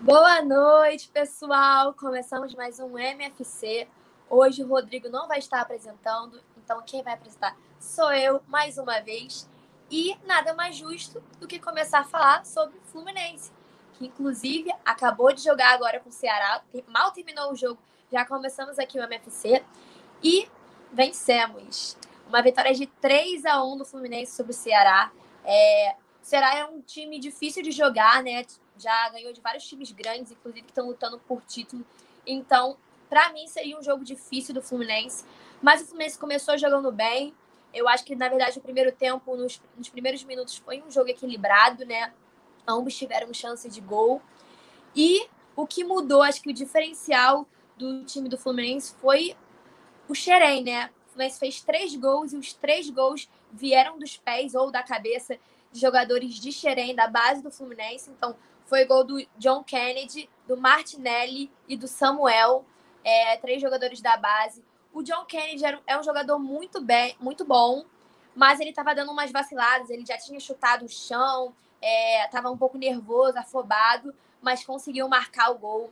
Boa noite, pessoal! Começamos mais um MFC. Hoje o Rodrigo não vai estar apresentando, então quem vai apresentar sou eu, mais uma vez. E nada mais justo do que começar a falar sobre o Fluminense, que inclusive acabou de jogar agora com o Ceará, mal terminou o jogo já começamos aqui o MFC e vencemos. Uma vitória de 3 a 1 do Fluminense sobre o Ceará. É, o Ceará é um time difícil de jogar, né? Já ganhou de vários times grandes, inclusive que estão lutando por título. Então, para mim, seria um jogo difícil do Fluminense. Mas o Fluminense começou jogando bem. Eu acho que, na verdade, o primeiro tempo, nos, nos primeiros minutos, foi um jogo equilibrado, né? Ambos tiveram chance de gol. E o que mudou, acho que o diferencial do time do Fluminense foi o Xerém, né? O Fluminense fez três gols e os três gols vieram dos pés ou da cabeça de jogadores de Xerém, da base do Fluminense. Então, foi gol do John Kennedy, do Martinelli e do Samuel, é, três jogadores da base. O John Kennedy é um jogador muito, bem, muito bom, mas ele estava dando umas vaciladas, ele já tinha chutado o chão, estava é, um pouco nervoso, afobado, mas conseguiu marcar o gol.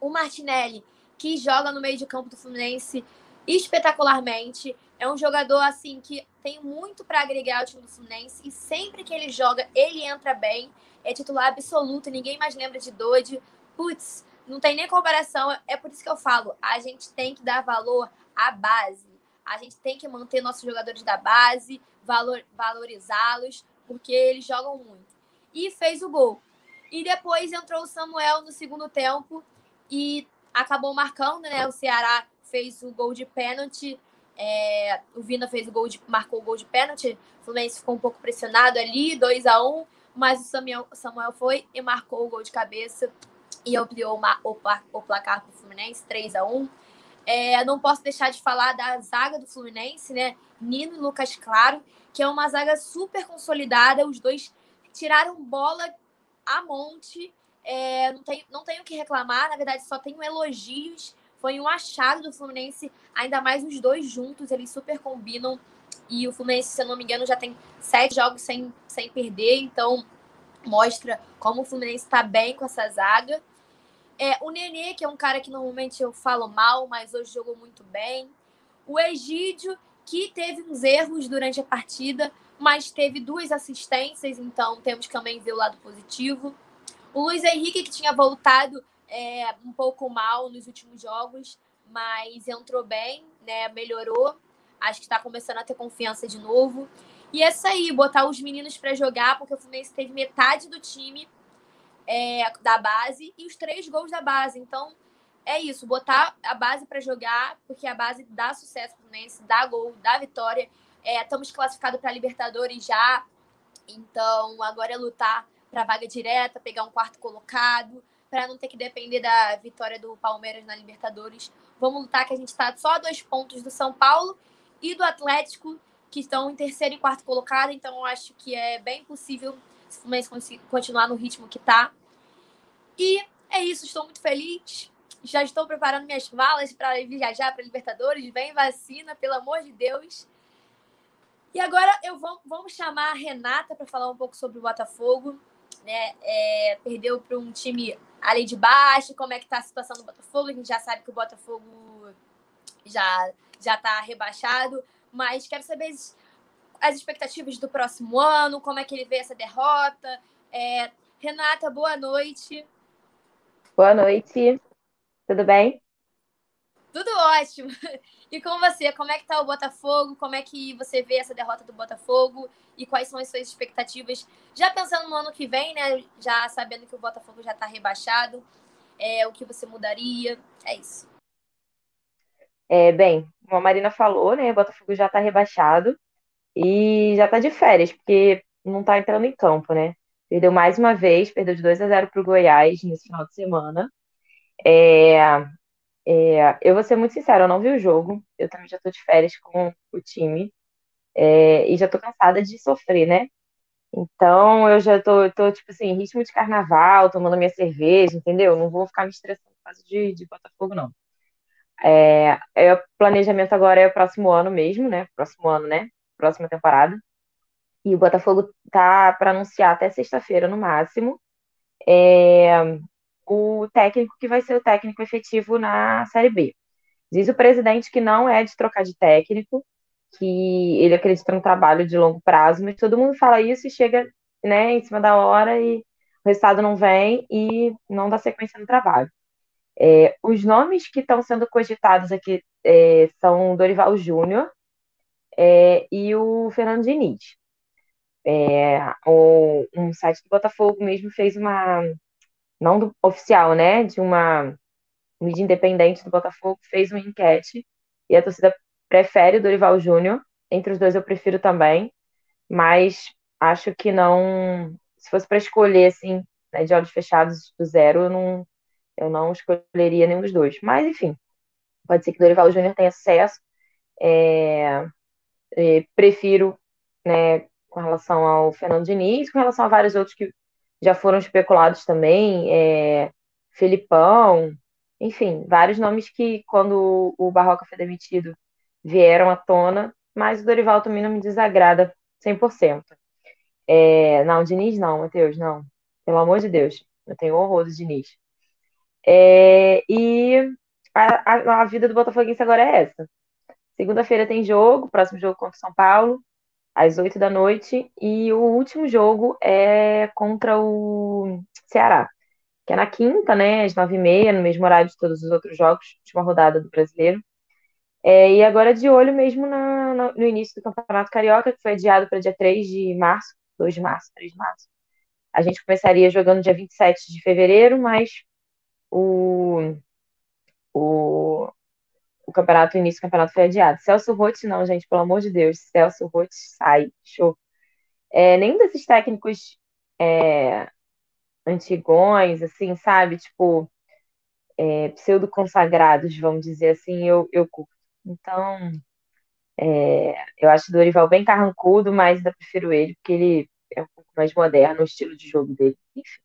O Martinelli que joga no meio de campo do Fluminense espetacularmente. É um jogador assim que tem muito para agregar ao time do Fluminense e sempre que ele joga, ele entra bem. É titular absoluto, ninguém mais lembra de Dodge. Putz, não tem nem comparação. É por isso que eu falo, a gente tem que dar valor à base. A gente tem que manter nossos jogadores da base, valor, valorizá-los, porque eles jogam muito. E fez o gol. E depois entrou o Samuel no segundo tempo e acabou marcando, né? O Ceará fez o gol de pênalti. É, o Vina fez o gol de, marcou o gol de pênalti. O Fluminense ficou um pouco pressionado ali, 2 a 1 mas o Samuel, Samuel foi e marcou o gol de cabeça e ampliou uma, o, o placar para o Fluminense, 3 a 1 é, Não posso deixar de falar da zaga do Fluminense, né? Nino e Lucas Claro, que é uma zaga super consolidada. Os dois tiraram bola a monte é, não, tenho, não tenho que reclamar, na verdade, só tenho elogios. Foi um achado do Fluminense, ainda mais os dois juntos, eles super combinam. E o Fluminense, se eu não me engano, já tem sete jogos sem, sem perder, então mostra como o Fluminense está bem com essa zaga. É, o Nenê, que é um cara que normalmente eu falo mal, mas hoje jogou muito bem. O Egídio, que teve uns erros durante a partida, mas teve duas assistências, então temos que também ver o lado positivo. O Luiz Henrique, que tinha voltado é, um pouco mal nos últimos jogos, mas entrou bem, né? Melhorou. Acho que está começando a ter confiança de novo. E é isso aí, botar os meninos para jogar, porque o Fluminense teve metade do time é, da base e os três gols da base. Então, é isso, botar a base para jogar, porque a base dá sucesso pro Fluminense, dá gol, dá vitória. É, estamos classificados para Libertadores já, então agora é lutar para vaga direta, pegar um quarto colocado, para não ter que depender da vitória do Palmeiras na Libertadores. Vamos lutar que a gente está só a dois pontos do São Paulo e do Atlético, que estão em terceiro e quarto colocado, então eu acho que é bem possível se o Fluminense continuar no ritmo que está. E é isso, estou muito feliz. Já estou preparando minhas malas para viajar para Libertadores. Vem vacina, pelo amor de Deus. E agora eu vou, vamos chamar a Renata para falar um pouco sobre o Botafogo né? É, perdeu para um time ali de baixo, como é que está a situação do Botafogo? A gente já sabe que o Botafogo já já está rebaixado, mas quero saber as, as, expectativas do próximo ano, como é que ele vê essa derrota. É, Renata, boa noite. Boa noite. Tudo bem? Tudo ótimo. E com você, como é que tá o Botafogo? Como é que você vê essa derrota do Botafogo? E quais são as suas expectativas? Já pensando no ano que vem, né? Já sabendo que o Botafogo já está rebaixado. É, o que você mudaria? É isso. É, bem, como a Marina falou, né? O Botafogo já está rebaixado. e já tá de férias, porque não tá entrando em campo, né? Perdeu mais uma vez, perdeu de 2 a 0 pro Goiás nesse final de semana. É, é, eu vou ser muito sincera, eu não vi o jogo. Eu também já tô de férias com o time. É, e já tô cansada de sofrer, né? Então eu já tô, tô, tipo assim, ritmo de carnaval, tomando minha cerveja, entendeu? Não vou ficar me estressando por causa de, de Botafogo, não. É, é, o planejamento agora é o próximo ano mesmo, né? Próximo ano, né? Próxima temporada. E o Botafogo tá para anunciar até sexta-feira no máximo é, o técnico que vai ser o técnico efetivo na Série B. Diz o presidente que não é de trocar de técnico, que ele acredita no trabalho de longo prazo, mas todo mundo fala isso e chega né, em cima da hora e o resultado não vem e não dá sequência no trabalho. É, os nomes que estão sendo cogitados aqui é, são Dorival Júnior é, e o Fernando Diniz. É, o, um site do Botafogo mesmo fez uma, não do, oficial, né, de uma mídia independente do Botafogo, fez uma enquete e a torcida prefere o Dorival Júnior. Entre os dois eu prefiro também, mas acho que não. Se fosse para escolher, assim, né, de olhos fechados do zero, eu não, eu não escolheria nenhum dos dois. Mas, enfim, pode ser que Dorival Júnior tenha sucesso. É, é, prefiro, né, com relação ao Fernando Diniz, com relação a vários outros que já foram especulados também, é, Felipão, enfim, vários nomes que, quando o Barroca foi demitido, vieram à tona, mas o Dorival também não me desagrada 100%. É, não, Diniz não, Matheus, não. Pelo amor de Deus, eu tenho horror do Diniz. É, e a, a, vida do Botafoguense agora é essa. Segunda-feira tem jogo, próximo jogo contra o São Paulo, às 8 da noite, e o último jogo é contra o Ceará, que é na quinta, né, às 9h30, no mesmo horário de todos os outros jogos, última rodada do brasileiro. É, e agora de olho mesmo na, na, no início do Campeonato Carioca, que foi adiado para dia 3 de março, 2 de março, 3 de março. A gente começaria jogando dia 27 de fevereiro, mas o, o, o campeonato, o início do campeonato foi adiado. Celso Rotti, não, gente, pelo amor de Deus. Celso Rotti sai, show. É, nenhum desses técnicos é, antigões, assim, sabe? Tipo, é, pseudo-consagrados, vamos dizer assim, eu, eu curto. Então, é, eu acho o Dorival bem carrancudo, mas ainda prefiro ele, porque ele é um pouco mais moderno, o estilo de jogo dele. Enfim.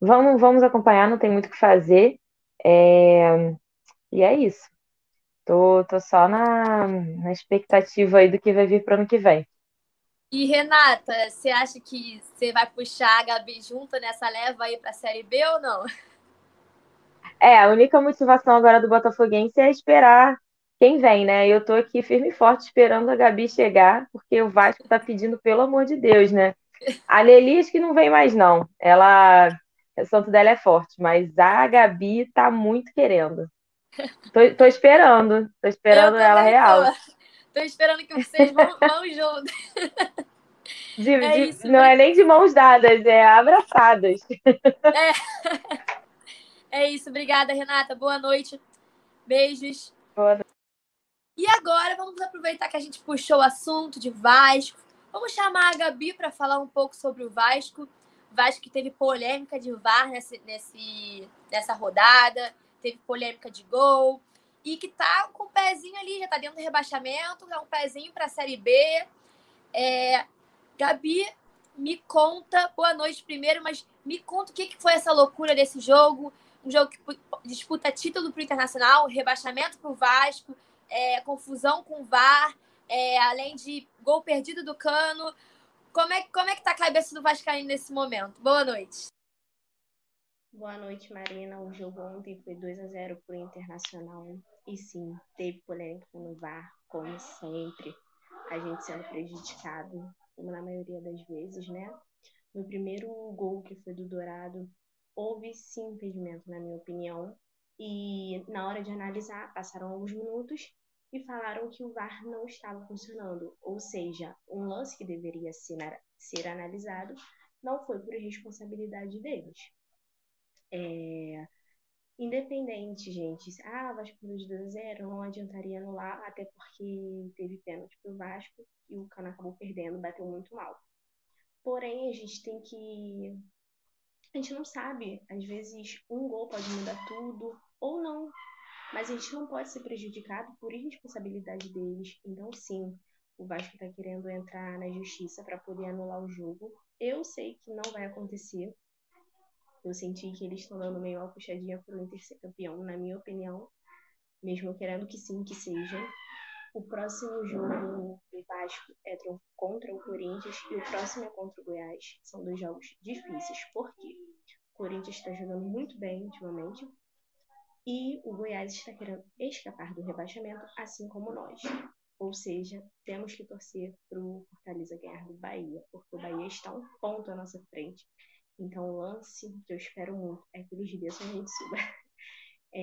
Vamos, vamos acompanhar, não tem muito o que fazer. É, e é isso. Tô, tô só na, na expectativa aí do que vai vir para o ano que vem. E Renata, você acha que você vai puxar a Gabi junto nessa leva aí para a Série B ou não? É, a única motivação agora do Botafoguense é esperar quem vem, né? Eu tô aqui firme e forte esperando a Gabi chegar, porque o Vasco tá pedindo, pelo amor de Deus, né? A Lelias que não vem mais, não. Ela. O santo dela é forte, mas a Gabi tá muito querendo. Tô, tô esperando. Tô esperando ela real. Tô. tô. esperando que vocês vão, vão juntos. De, é de, isso, não né? é nem de mãos dadas, é abraçadas. É, é isso, obrigada, Renata. Boa noite. Beijos. Boa noite. E agora vamos aproveitar que a gente puxou o assunto de Vasco. Vamos chamar a Gabi para falar um pouco sobre o Vasco. Vasco que teve polêmica de VAR nesse, nesse, nessa rodada, teve polêmica de gol e que tá com o pezinho ali, já tá dentro do rebaixamento, dá um pezinho para a Série B. É, Gabi, me conta, boa noite primeiro, mas me conta o que, que foi essa loucura desse jogo, um jogo que disputa título para o Internacional, rebaixamento para o Vasco, é, confusão com o VAR, é, além de gol perdido do Cano. Como é, como é que tá a cabeça do Vascaíno nesse momento? Boa noite. Boa noite, Marina. O jogo ontem foi 2 a 0 para o Internacional. E sim, teve polêmica no VAR, como sempre. A gente sendo prejudicado, como na maioria das vezes, né? No primeiro gol, que foi do Dourado, houve sim impedimento, na minha opinião. E na hora de analisar, passaram alguns minutos e falaram que o VAR não estava funcionando, ou seja, um lance que deveria ser, analisado não foi por responsabilidade deles. É... Independente, gente. Ah, o Vasco perdeu de 2 a 0 não adiantaria anular, até porque teve pênalti pro Vasco e o Cano acabou perdendo, bateu muito mal. Porém, a gente tem que. A gente não sabe, às vezes um gol pode mudar tudo, ou não. Mas a gente não pode ser prejudicado por irresponsabilidade deles. Então, sim, o Vasco está querendo entrar na justiça para poder anular o jogo. Eu sei que não vai acontecer, eu senti que eles estão dando meio uma puxadinha pro Inter ser campeão, na minha opinião. Mesmo querendo que sim, que seja. O próximo jogo do Vasco é contra o Corinthians e o próximo é contra o Goiás. São dois jogos difíceis. Por quê? O Corinthians está jogando muito bem ultimamente e o Goiás está querendo escapar do rebaixamento, assim como nós. Ou seja, temos que torcer para o Fortaleza ganhar do Bahia, porque o Bahia está um ponto à nossa frente então, o lance que eu espero muito é que eles desçam a gente suba. É...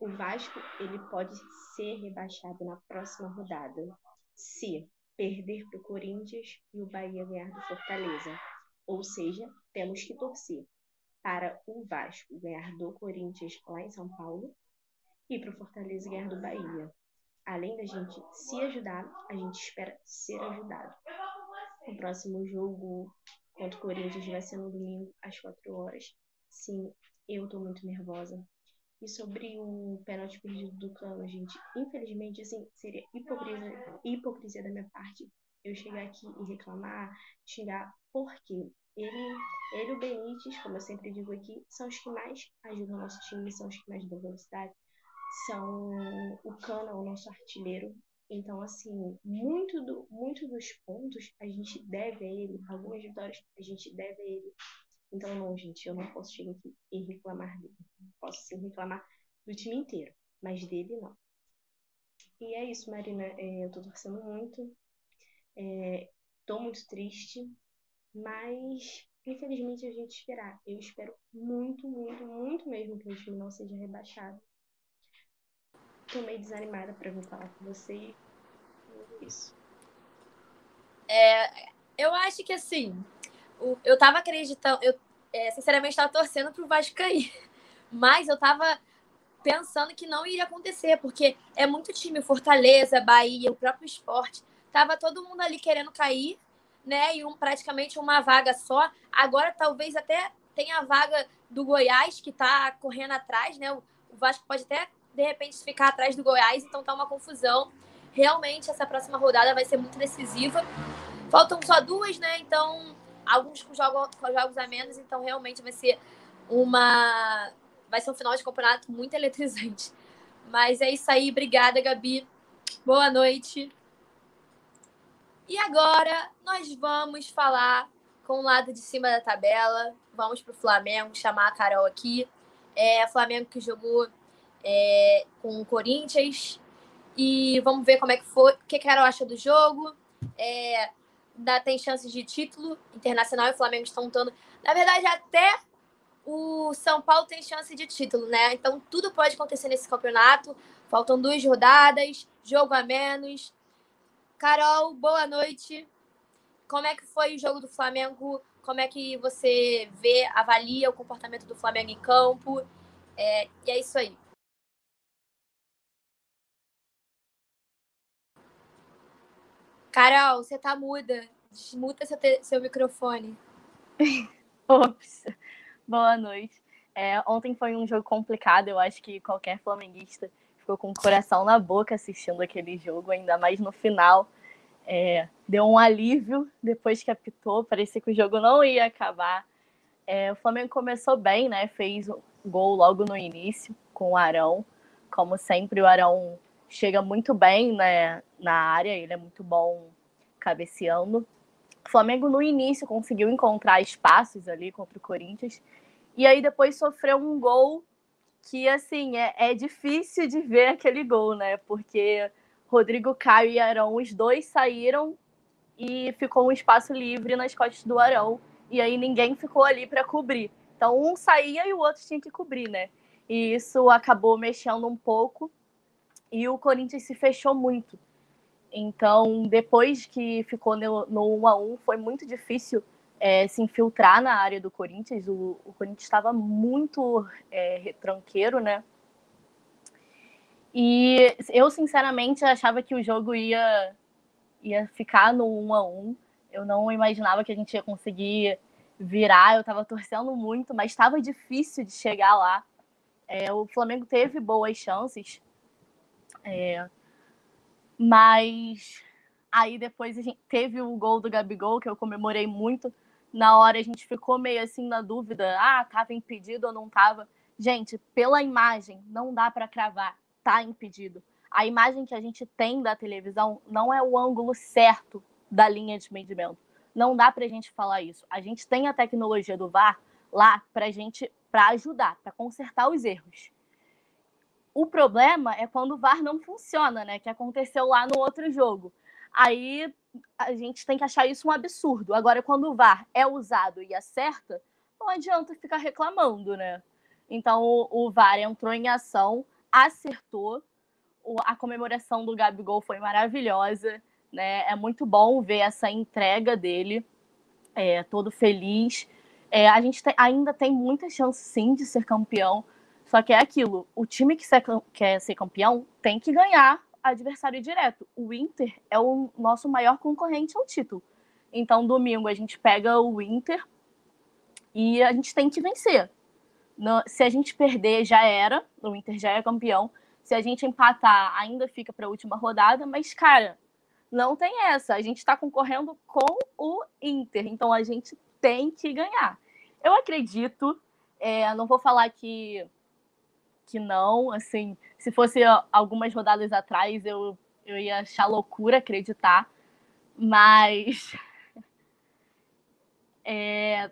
O Vasco ele pode ser rebaixado na próxima rodada se perder para o Corinthians e o Bahia ganhar do Fortaleza. Ou seja, temos que torcer para o Vasco ganhar do Corinthians lá em São Paulo e para o Fortaleza ganhar do Bahia. Além da gente se ajudar, a gente espera ser ajudado. O próximo jogo contra o Corinthians vai ser no domingo às 4 horas. Sim, eu tô muito nervosa. E sobre o pênalti perdido do Cano, gente, infelizmente, assim, seria hipocrisia, hipocrisia da minha parte eu chegar aqui e reclamar, xingar, porque ele, ele o Benítez, como eu sempre digo aqui, são os que mais ajudam o nosso time, são os que mais dão velocidade, são o Cano, o nosso artilheiro, então, assim, muito, do, muito dos pontos a gente deve a ele, algumas vitórias a gente deve a ele. Então, não, gente, eu não posso chegar aqui e reclamar dele. Posso sim reclamar do time inteiro, mas dele não. E é isso, Marina. É, eu tô torcendo muito. É, tô muito triste, mas infelizmente a gente esperar. Eu espero muito, muito, muito mesmo que o time não seja rebaixado tô meio desanimada para vir falar com você. Isso. É, eu acho que assim, eu tava acreditando, eu é, sinceramente tava torcendo pro Vasco cair. Mas eu tava pensando que não iria acontecer, porque é muito time, Fortaleza, Bahia, o próprio esporte. Tava todo mundo ali querendo cair, né? E um, praticamente uma vaga só. Agora talvez até tenha a vaga do Goiás, que tá correndo atrás, né? O Vasco pode até de repente ficar atrás do Goiás, então tá uma confusão. Realmente essa próxima rodada vai ser muito decisiva. Faltam só duas, né? Então, alguns com, com jogos a menos, então realmente vai ser uma vai ser um final de campeonato muito eletrizante. Mas é isso aí, obrigada, Gabi. Boa noite. E agora nós vamos falar com o lado de cima da tabela. Vamos para o Flamengo, chamar a Carol aqui. É, Flamengo que jogou é, com o Corinthians. E vamos ver como é que foi, o que a Carol acha do jogo. É, dá, tem chances de título internacional e o Flamengo estão lutando. Na verdade, até o São Paulo tem chance de título, né? Então tudo pode acontecer nesse campeonato. Faltam duas rodadas, jogo a menos. Carol, boa noite. Como é que foi o jogo do Flamengo? Como é que você vê, avalia o comportamento do Flamengo em campo? É, e é isso aí. Carol, você tá muda. Desmuta seu, seu microfone. Ops. Boa noite. É, ontem foi um jogo complicado. Eu acho que qualquer flamenguista ficou com o coração na boca assistindo aquele jogo, ainda mais no final. É, deu um alívio depois que apitou. Parecia que o jogo não ia acabar. É, o Flamengo começou bem, né? Fez o gol logo no início com o Arão. Como sempre, o Arão chega muito bem né, na área, ele é muito bom cabeceando. O Flamengo, no início, conseguiu encontrar espaços ali contra o Corinthians, e aí depois sofreu um gol que, assim, é, é difícil de ver aquele gol, né? Porque Rodrigo Caio e Arão, os dois saíram e ficou um espaço livre nas costas do Arão, e aí ninguém ficou ali para cobrir. Então, um saía e o outro tinha que cobrir, né? E isso acabou mexendo um pouco e o Corinthians se fechou muito. Então, depois que ficou no, no 1 a 1 foi muito difícil é, se infiltrar na área do Corinthians. O, o Corinthians estava muito é, retranqueiro, né? E eu, sinceramente, achava que o jogo ia, ia ficar no 1 a 1 Eu não imaginava que a gente ia conseguir virar. Eu estava torcendo muito, mas estava difícil de chegar lá. É, o Flamengo teve boas chances, é, mas aí depois a gente teve o gol do Gabigol, que eu comemorei muito. Na hora a gente ficou meio assim na dúvida: ah, estava impedido ou não estava. Gente, pela imagem, não dá para cravar está impedido. A imagem que a gente tem da televisão não é o ângulo certo da linha de medimento. Não dá para a gente falar isso. A gente tem a tecnologia do VAR lá para gente para ajudar, para consertar os erros. O problema é quando o VAR não funciona, né? Que aconteceu lá no outro jogo. Aí a gente tem que achar isso um absurdo. Agora, quando o VAR é usado e acerta, não adianta ficar reclamando, né? Então o, o VAR entrou em ação acertou. A comemoração do Gabigol foi maravilhosa, né? É muito bom ver essa entrega dele, é, todo feliz. É, a gente ainda tem muita chance, sim, de ser campeão. Só que é aquilo: o time que quer ser campeão tem que ganhar adversário direto. O Inter é o nosso maior concorrente ao título. Então, domingo a gente pega o Inter e a gente tem que vencer. Se a gente perder, já era. O Inter já é campeão. Se a gente empatar, ainda fica para a última rodada. Mas, cara, não tem essa. A gente está concorrendo com o Inter. Então, a gente tem que ganhar. Eu acredito. É, não vou falar que, que não. Assim, se fosse algumas rodadas atrás, eu, eu ia achar loucura acreditar. Mas. É,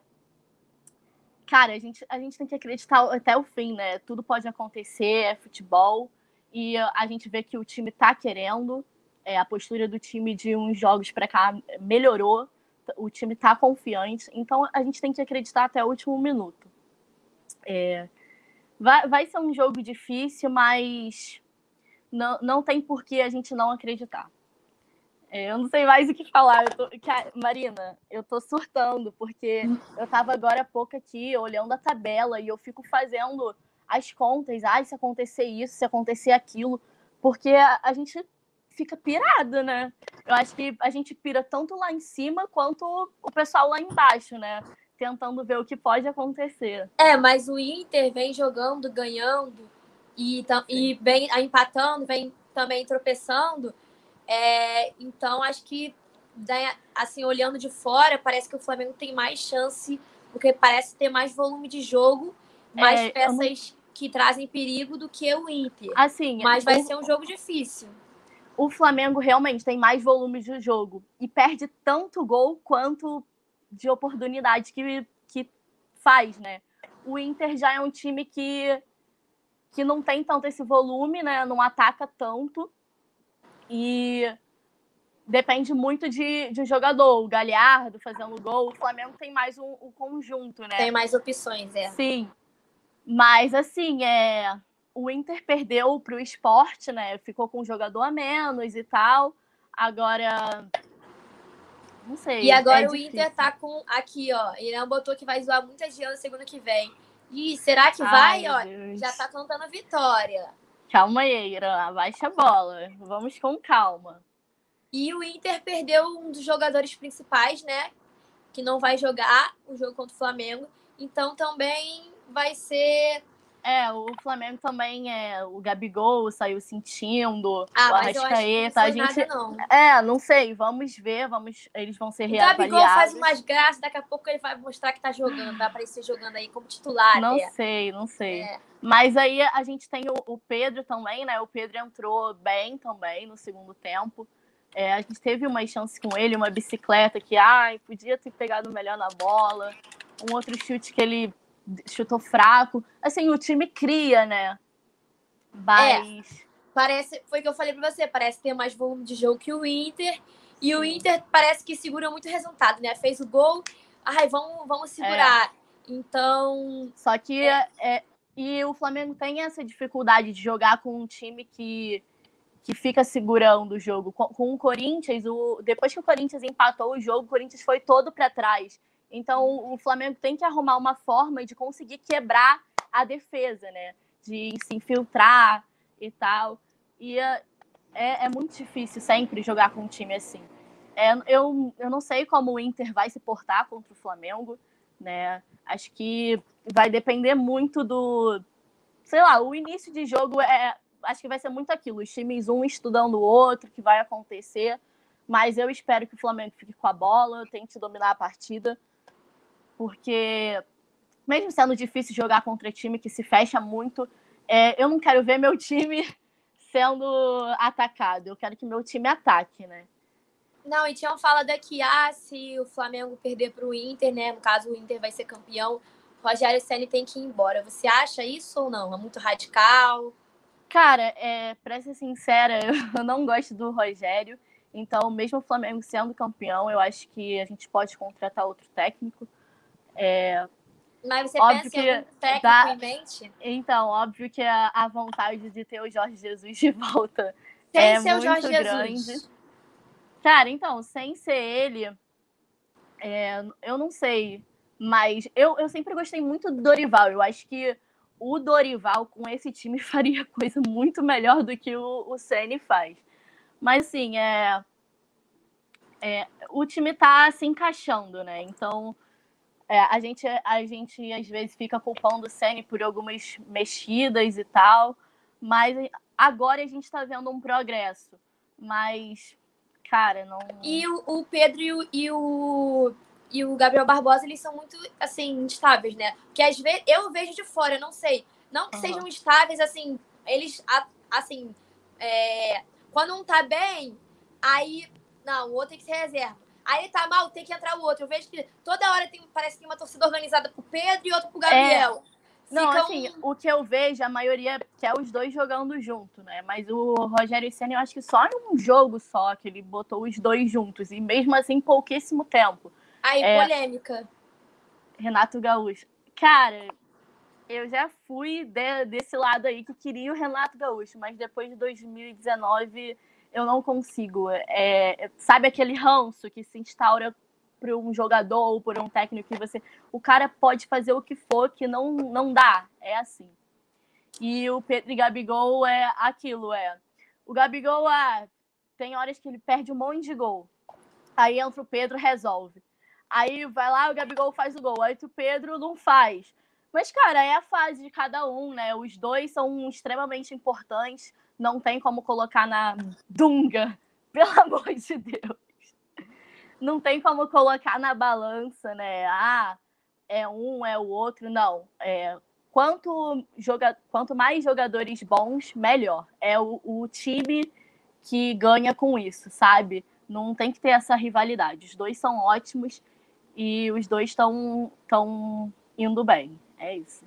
cara, a gente, a gente tem que acreditar até o fim, né? Tudo pode acontecer, é futebol. E a gente vê que o time tá querendo. É, a postura do time de uns jogos para cá melhorou. O time tá confiante. Então a gente tem que acreditar até o último minuto. É, vai, vai ser um jogo difícil, mas não, não tem por que a gente não acreditar. É, eu não sei mais o que falar. Eu tô... Marina, eu tô surtando, porque eu tava agora há pouco aqui olhando a tabela e eu fico fazendo as contas. Ai, se acontecer isso, se acontecer aquilo. Porque a, gente fica pirado, né? Eu acho que a gente pira tanto lá em cima quanto o pessoal lá embaixo, né? Tentando ver o que pode acontecer. É, mas o Inter vem jogando, ganhando e, e vem empatando, vem também tropeçando. É, então, acho que, né, assim, olhando de fora, parece que o Flamengo tem mais chance, porque parece ter mais volume de jogo, mais é, peças não... que trazem perigo do que o Inter. Assim, Mas vai o... ser um jogo difícil. O Flamengo realmente tem mais volume de jogo e perde tanto gol quanto de oportunidade que, que faz, né? O Inter já é um time que, que não tem tanto esse volume, né? Não ataca tanto. E depende muito de, de um jogador. O Galhardo fazendo gol. O Flamengo tem mais um, um conjunto, né? Tem mais opções, é. Sim. Mas, assim, é... o Inter perdeu para o esporte, né? Ficou com um jogador a menos e tal. Agora. Não sei. E agora é o Inter tá com. Aqui, ó. Ele não botou que vai zoar muita gente semana que vem. E será que vai? Ai, ó, já tá contando a vitória. Calma aí, Irã, abaixa a bola. Vamos com calma. E o Inter perdeu um dos jogadores principais, né? Que não vai jogar o jogo contra o Flamengo. Então também vai ser. É, o Flamengo também é. O Gabigol saiu sentindo. Ah, o Arrascaeta. a gente. Nada, não. É, não sei. Vamos ver. Vamos, eles vão ser reavaliados. O Gabigol faz umas graças, daqui a pouco ele vai mostrar que tá jogando, vai aparecer jogando aí como titular. Não sei, não sei. É. Mas aí a gente tem o, o, Pedro também, né? O Pedro entrou bem também no segundo tempo. É, a gente teve uma chance com ele, uma bicicleta que, ai, podia ter pegado melhor na bola. Um outro chute que ele chutou fraco. Assim, o time cria, né? Mas. É, parece, foi o que eu falei pra você, parece ter mais volume de jogo que o Inter. E o Inter parece que segura muito resultado, né? Fez o gol, ai, vamos, vamos segurar. É. Então. Só que é. é e o Flamengo tem essa dificuldade de jogar com um time que, que fica segurando o jogo. Com, com o Corinthians, o, depois que o Corinthians empatou o jogo, o Corinthians foi todo para trás. Então o Flamengo tem que arrumar uma forma de conseguir quebrar a defesa, né? De se infiltrar e tal. E é, é muito difícil sempre jogar com um time assim. É, eu, eu não sei como o Inter vai se portar contra o Flamengo, né? Acho que vai depender muito do. Sei lá, o início de jogo é. Acho que vai ser muito aquilo, os times um estudando o outro, que vai acontecer. Mas eu espero que o Flamengo fique com a bola, tente dominar a partida, porque mesmo sendo difícil jogar contra time que se fecha muito, é, eu não quero ver meu time sendo atacado. Eu quero que meu time ataque, né? Não, e tinham falado aqui, ah, se o Flamengo perder para o Inter, né? No caso, o Inter vai ser campeão, Rogério Senna tem que ir embora. Você acha isso ou não? É muito radical? Cara, é, para ser sincera, eu não gosto do Rogério. Então, mesmo o Flamengo sendo campeão, eu acho que a gente pode contratar outro técnico. É, Mas você óbvio pensa em algum técnico dá... em mente? Então, óbvio que a, a, vontade de ter o Jorge Jesus de volta sem é ser muito o Jorge grande. Jesus. Cara, então, sem ser ele, é, eu não sei. Mas eu, eu sempre gostei muito do Dorival. Eu acho que o Dorival com esse time faria coisa muito melhor do que o, o Ceni faz. Mas assim, é, é, o time tá se encaixando, né? Então é, a, gente, a gente às vezes fica culpando o Ceni por algumas mexidas e tal, mas agora a gente está vendo um progresso. Mas, cara, não. E o, o Pedro e o, e o, e o Gabriel Barbosa, eles são muito, assim, instáveis, né? Porque às vezes eu vejo de fora, eu não sei. Não que uhum. sejam estáveis, assim, eles, assim, é, quando um tá bem, aí. Não, o outro tem que ser reserva. Aí tá mal, tem que entrar o outro. Eu vejo que toda hora tem, parece que tem uma torcida organizada pro Pedro e outra pro Gabriel. É. Não, assim, o que eu vejo, a maioria quer os dois jogando junto, né? Mas o Rogério Senna, eu acho que só em um jogo só que ele botou os dois juntos. E mesmo assim, pouquíssimo tempo. Aí, é... polêmica. Renato Gaúcho. Cara, eu já fui de, desse lado aí que queria o Renato Gaúcho, mas depois de 2019 eu não consigo. É, sabe aquele ranço que se instaura por um jogador ou por um técnico que você. O cara pode fazer o que for que não, não dá. É assim. E o Pedro e Gabigol é aquilo, é. O Gabigol, ah, tem horas que ele perde um monte de gol. Aí entra o Pedro, resolve. Aí vai lá, o Gabigol faz o gol. Aí o Pedro não faz. Mas, cara, é a fase de cada um, né? Os dois são extremamente importantes. Não tem como colocar na Dunga, pelo amor de Deus. Não tem como colocar na balança, né? Ah, é um, é o outro. Não. É, quanto, joga, quanto mais jogadores bons, melhor. É o, o time que ganha com isso, sabe? Não tem que ter essa rivalidade. Os dois são ótimos e os dois estão indo bem. É isso.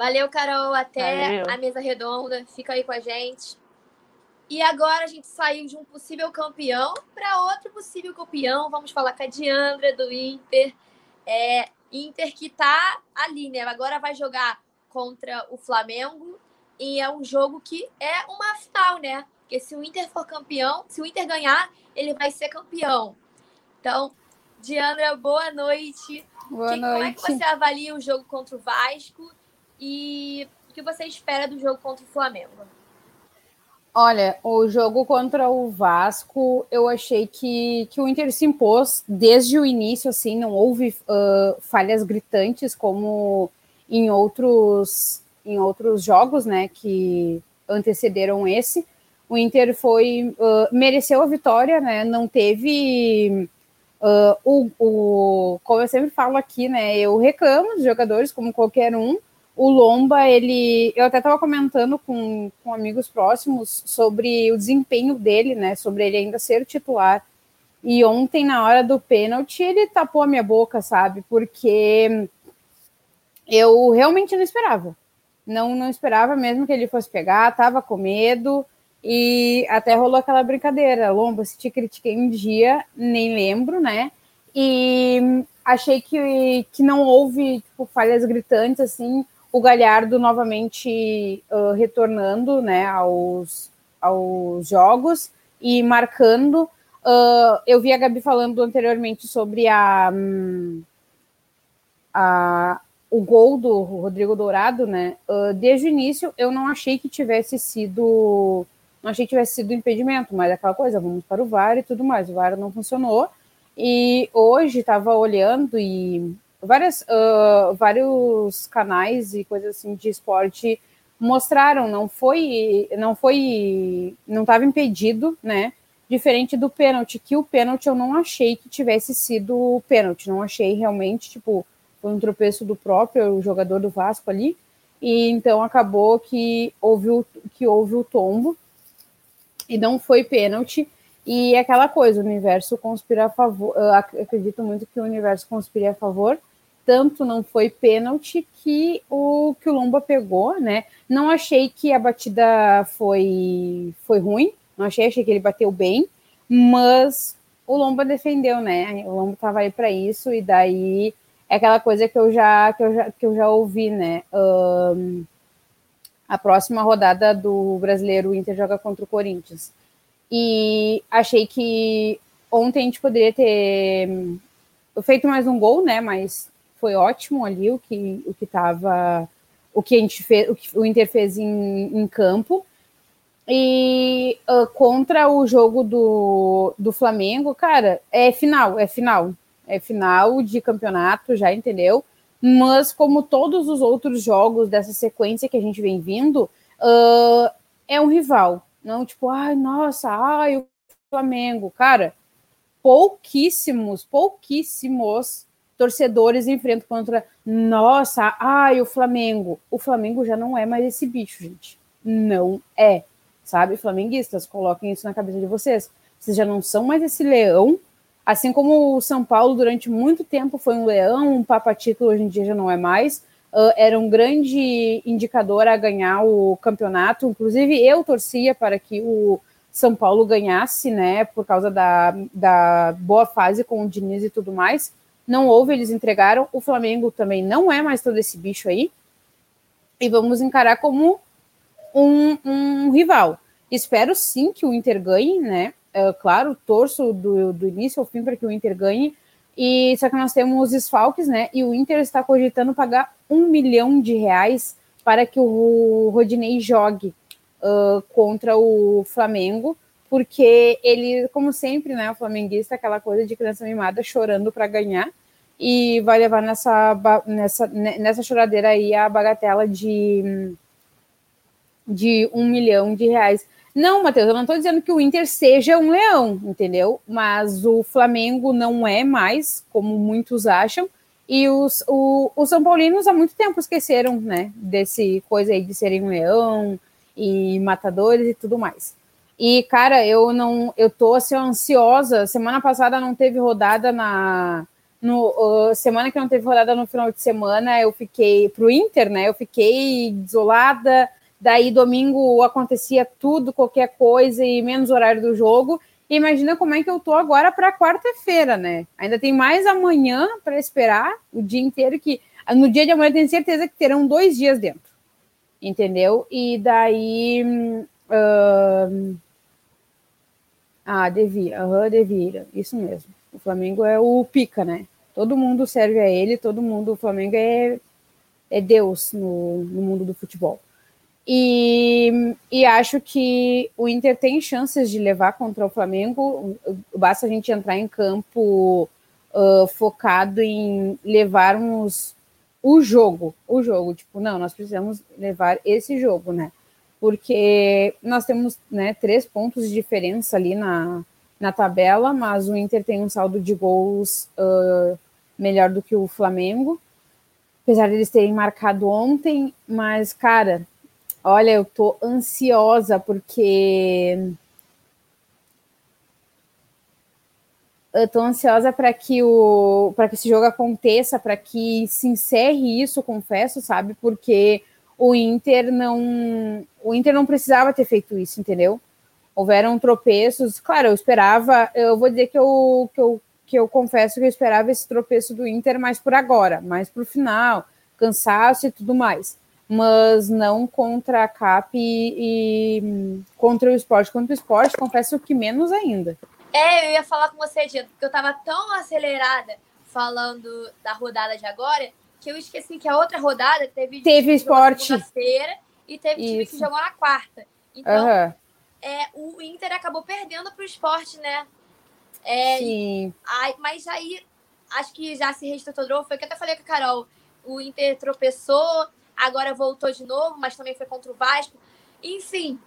Valeu, Carol. Até Valeu. a mesa redonda. Fica aí com a gente. E agora a gente saiu de um possível campeão para outro possível campeão. Vamos falar com a Diandra do Inter. É, Inter que tá ali, né? Agora vai jogar contra o Flamengo. E é um jogo que é uma final, né? Porque se o Inter for campeão, se o Inter ganhar, ele vai ser campeão. Então, Diandra, boa noite. Boa que, noite. Como é que você avalia o jogo contra o Vasco e o que você espera do jogo contra o Flamengo? Olha, o jogo contra o Vasco, eu achei que, que o Inter se impôs desde o início, assim, não houve uh, falhas gritantes como em outros, em outros jogos, né, que antecederam esse. O Inter foi uh, mereceu a vitória, né, não teve Uh, o, o, como eu sempre falo aqui, né? Eu reclamo dos jogadores, como qualquer um. O Lomba, ele. Eu até estava comentando com, com amigos próximos sobre o desempenho dele, né? Sobre ele ainda ser titular. E ontem, na hora do pênalti, ele tapou a minha boca, sabe? Porque eu realmente não esperava. Não, não esperava mesmo que ele fosse pegar, tava com medo. E até rolou aquela brincadeira, Lomba, se te critiquei um dia, nem lembro, né? E achei que, que não houve tipo, falhas gritantes, assim, o Galhardo novamente uh, retornando, né, aos, aos jogos e marcando. Uh, eu vi a Gabi falando anteriormente sobre a, um, a, o gol do Rodrigo Dourado, né? Uh, desde o início eu não achei que tivesse sido. Não achei que tivesse sido impedimento, mas aquela coisa, vamos para o VAR e tudo mais. O VAR não funcionou. E hoje estava olhando e várias, uh, vários canais e coisas assim de esporte mostraram, não foi, não foi, não estava impedido, né? Diferente do pênalti, que o pênalti eu não achei que tivesse sido pênalti, não achei realmente, tipo, foi um tropeço do próprio jogador do Vasco ali, e então acabou que houve o, que houve o tombo, e não foi pênalti, e é aquela coisa, o universo conspira a favor, acredito muito que o universo conspira a favor, tanto não foi pênalti que o que o Lomba pegou, né? Não achei que a batida foi foi ruim, não achei, achei que ele bateu bem, mas o Lomba defendeu, né? O Lomba estava aí para isso e daí é aquela coisa que eu já que eu já, que eu já ouvi, né? Um, a próxima rodada do Brasileiro o Inter joga contra o Corinthians. E achei que ontem a gente poderia ter feito mais um gol, né? Mas foi ótimo ali o que o que estava o que a gente fez, o que o Inter fez em, em campo. E uh, contra o jogo do, do Flamengo, cara, é final, é final. É final de campeonato, já entendeu? Mas como todos os outros jogos dessa sequência que a gente vem vindo, uh, é um rival. Não tipo, ai, nossa, ai, o Flamengo. Cara, pouquíssimos, pouquíssimos torcedores enfrentam contra, nossa, ai, o Flamengo. O Flamengo já não é mais esse bicho, gente. Não é. Sabe, flamenguistas, coloquem isso na cabeça de vocês. Vocês já não são mais esse leão, assim como o São Paulo durante muito tempo foi um leão, um papa título hoje em dia já não é mais. Uh, era um grande indicador a ganhar o campeonato. Inclusive, eu torcia para que o São Paulo ganhasse, né, por causa da, da boa fase com o Diniz e tudo mais não houve, eles entregaram. O Flamengo também não é mais todo esse bicho aí. E vamos encarar como um, um rival. Espero sim que o Inter ganhe, né? É, claro, torço do, do início ao fim para que o Inter ganhe. E só que nós temos desfalques, né? E o Inter está cogitando pagar um milhão de reais para que o Rodinei jogue uh, contra o Flamengo porque ele, como sempre, né, o flamenguista, aquela coisa de criança mimada chorando para ganhar, e vai levar nessa, nessa, nessa choradeira aí a bagatela de, de um milhão de reais. Não, Matheus, eu não estou dizendo que o Inter seja um leão, entendeu? Mas o Flamengo não é mais, como muitos acham, e os, o, os São Paulinos há muito tempo esqueceram, né, desse coisa aí de serem um leão e matadores e tudo mais. E, cara, eu não. Eu tô assim, ansiosa. Semana passada não teve rodada na. No, uh, semana que não teve rodada no final de semana, eu fiquei pro Inter, né? Eu fiquei isolada. Daí domingo acontecia tudo, qualquer coisa, e menos horário do jogo. E imagina como é que eu tô agora para quarta-feira, né? Ainda tem mais amanhã para esperar o dia inteiro que no dia de amanhã eu tenho certeza que terão dois dias dentro, entendeu? E daí uh, ah, devia, aham, uhum, devia, isso mesmo. O Flamengo é o pica, né? Todo mundo serve a ele, todo mundo, o Flamengo é, é Deus no, no mundo do futebol. E, e acho que o Inter tem chances de levar contra o Flamengo, basta a gente entrar em campo uh, focado em levarmos o jogo, o jogo, tipo, não, nós precisamos levar esse jogo, né? Porque nós temos né, três pontos de diferença ali na, na tabela, mas o Inter tem um saldo de gols uh, melhor do que o Flamengo, apesar de eles terem marcado ontem, mas, cara, olha, eu tô ansiosa porque. Eu tô ansiosa para que o para que esse jogo aconteça, para que se encerre isso, confesso, sabe? Porque o Inter não o Inter não precisava ter feito isso, entendeu? Houveram tropeços, claro, eu esperava, eu vou dizer que eu, que eu, que eu confesso que eu esperava esse tropeço do Inter mais por agora, mais para o final, cansaço e tudo mais, mas não contra a CAP e, e contra o esporte. Contra o esporte, confesso que menos ainda. É, eu ia falar com você, Diego, porque eu tava tão acelerada falando da rodada de agora, que eu esqueci que a outra rodada teve teve esporte segunda-feira e teve time Isso. que jogou na quarta. Então, Aham, é, o Inter acabou perdendo pro esporte, né? É, sim Ai, mas aí acho que já se reestruturou. Foi o que eu até falei com a Carol. O Inter tropeçou, agora voltou de novo, mas também foi contra o Vasco. Enfim,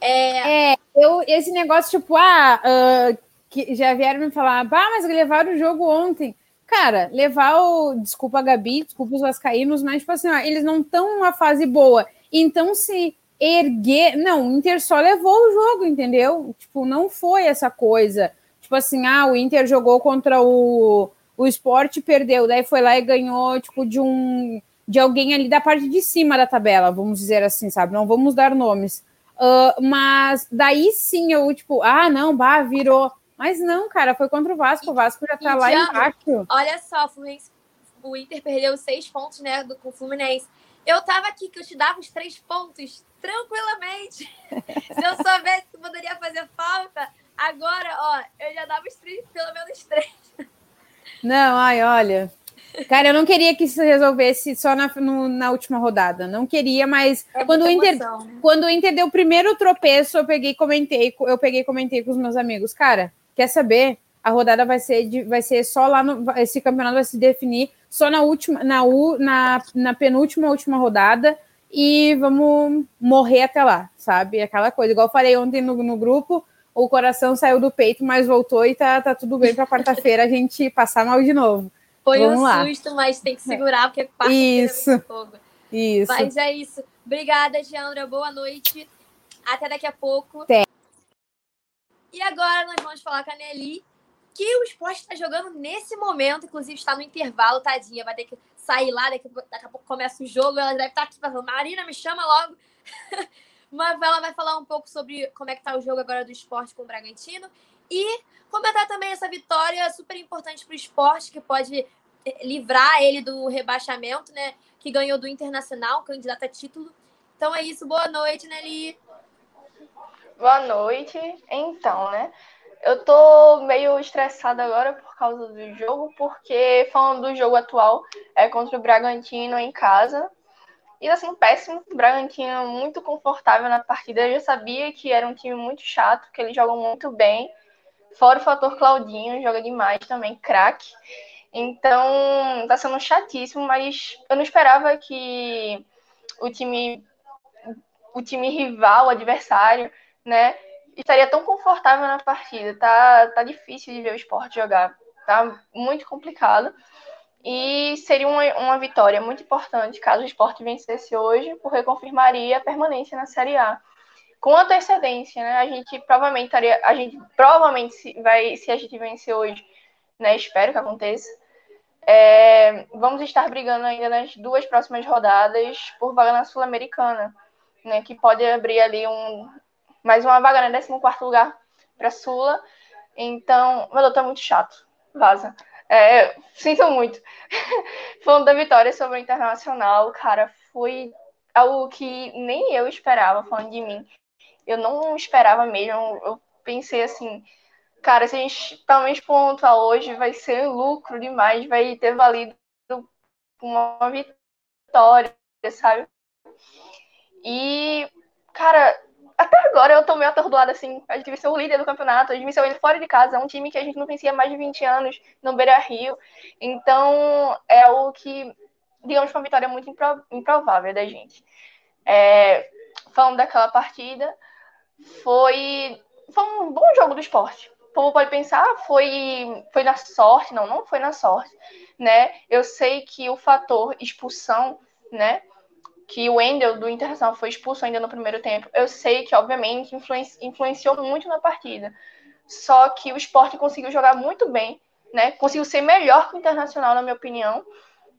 é, É, eu, esse negócio, tipo, ah, ah, que já vieram me falar, bah, mas levaram o jogo ontem. Cara, levar o. Desculpa, Gabi, desculpa os Vascaínos, mas, tipo assim, ó, eles não estão numa fase boa. Então, se erguer. Não, o Inter só levou o jogo, entendeu? Tipo, não foi essa coisa. Tipo assim, ah, o Inter jogou contra o, o Sport e perdeu. Daí foi lá e ganhou, tipo, de um. De alguém ali da parte de cima da tabela, vamos dizer assim, sabe? Não vamos dar nomes. Uh, mas daí sim eu, tipo, ah, não, bah, virou. Mas não, cara, foi contra o Vasco. O Vasco já tá E, lá Diana, embaixo. olha só, o, Fluminense- o Inter perdeu seis pontos, né, do, com o Fluminense. Eu tava aqui que eu te dava os três pontos tranquilamente. Se eu soubesse que poderia fazer falta, agora, ó, eu já dava os três, pelo menos três. Não, ai, olha. Cara, eu não queria que isso resolvesse só na, no- na última rodada. Não queria, mas É quando o Inter emoção, né? quando o Inter deu o primeiro tropeço, eu peguei e comentei, eu peguei e comentei com os meus amigos, cara, quer saber? A rodada vai ser, de- vai ser só lá no. Esse campeonato vai se definir só na última, na, u, na, na penúltima última rodada e vamos morrer até lá, sabe? Aquela coisa. Igual eu falei ontem no, no grupo, o coração saiu do peito, mas voltou e tá, tá tudo bem para quarta-feira a gente passar mal de novo. Foi Vamos um lá. susto, mas tem que segurar, porque quarta Isso. é fogo. Isso. Mas é isso. Obrigada, Giandra. Boa noite. Até daqui a pouco. Até. E agora nós vamos falar com a Nelly, que o esporte está jogando nesse momento, inclusive está no intervalo, tadinha. Vai ter que sair lá, daqui, daqui a pouco começa o jogo. Ela deve estar aqui falando, Marina, me chama logo. Mas ela vai falar um pouco sobre como é que tá o jogo agora do esporte com o Bragantino. E comentar também essa vitória super importante para o esporte, que pode eh, livrar ele do rebaixamento, né? Que ganhou do Internacional, candidato a título. Então é isso, boa noite, Nelly. Boa noite. Então, né? Eu tô meio estressada agora por causa do jogo, porque falando do jogo atual, é contra o Bragantino em casa. E sendo péssimo. O Bragantino muito confortável na partida. Eu já sabia que era um time muito chato, que eles jogam muito bem. Fora o fator Claudinho, joga demais também, craque. Então, tá sendo chatíssimo, mas eu não esperava que o time o time rival, o adversário, né, estaria tão confortável na partida. Tá, tá difícil de ver o esporte jogar. Tá muito complicado. E seria uma, uma vitória muito importante caso o esporte vencesse hoje, porque confirmaria a permanência na Série A. Com antecedência, né? A gente provavelmente estaria. A gente provavelmente vai, se a gente vencer hoje, né? Espero que aconteça. É, vamos estar brigando ainda nas duas próximas rodadas por vaga na Sul-Americana, né? Que pode abrir ali um, mais uma vaga no 14 lugar para Sula. Então, meu Deus, tá muito chato. Vaza. É, sinto muito. Falando da vitória sobre o Internacional, cara, foi algo que nem eu esperava, falando de mim. Eu não esperava mesmo. Eu pensei assim, cara, se a gente pelo menos pontuar hoje, vai ser lucro demais, vai ter valido uma vitória, sabe? E, cara, até agora eu tô meio atordoada, assim. A gente venceu o líder do campeonato, a gente venceu ele fora de casa, é um time que a gente não vencia há mais de 20 anos no Beira Rio. Então, é o que, digamos, foi uma vitória muito impro improvável da gente. É, falando daquela partida, foi, foi um bom jogo do esporte. O povo pode pensar, foi, foi na sorte. Não, não foi na sorte, né? Eu sei que o fator expulsão, né? Que o Wendel do Internacional foi expulso ainda no primeiro tempo, eu sei que, obviamente, influenci influenciou muito na partida. Só que o esporte conseguiu jogar muito bem, né? Conseguiu ser melhor que o Internacional, na minha opinião.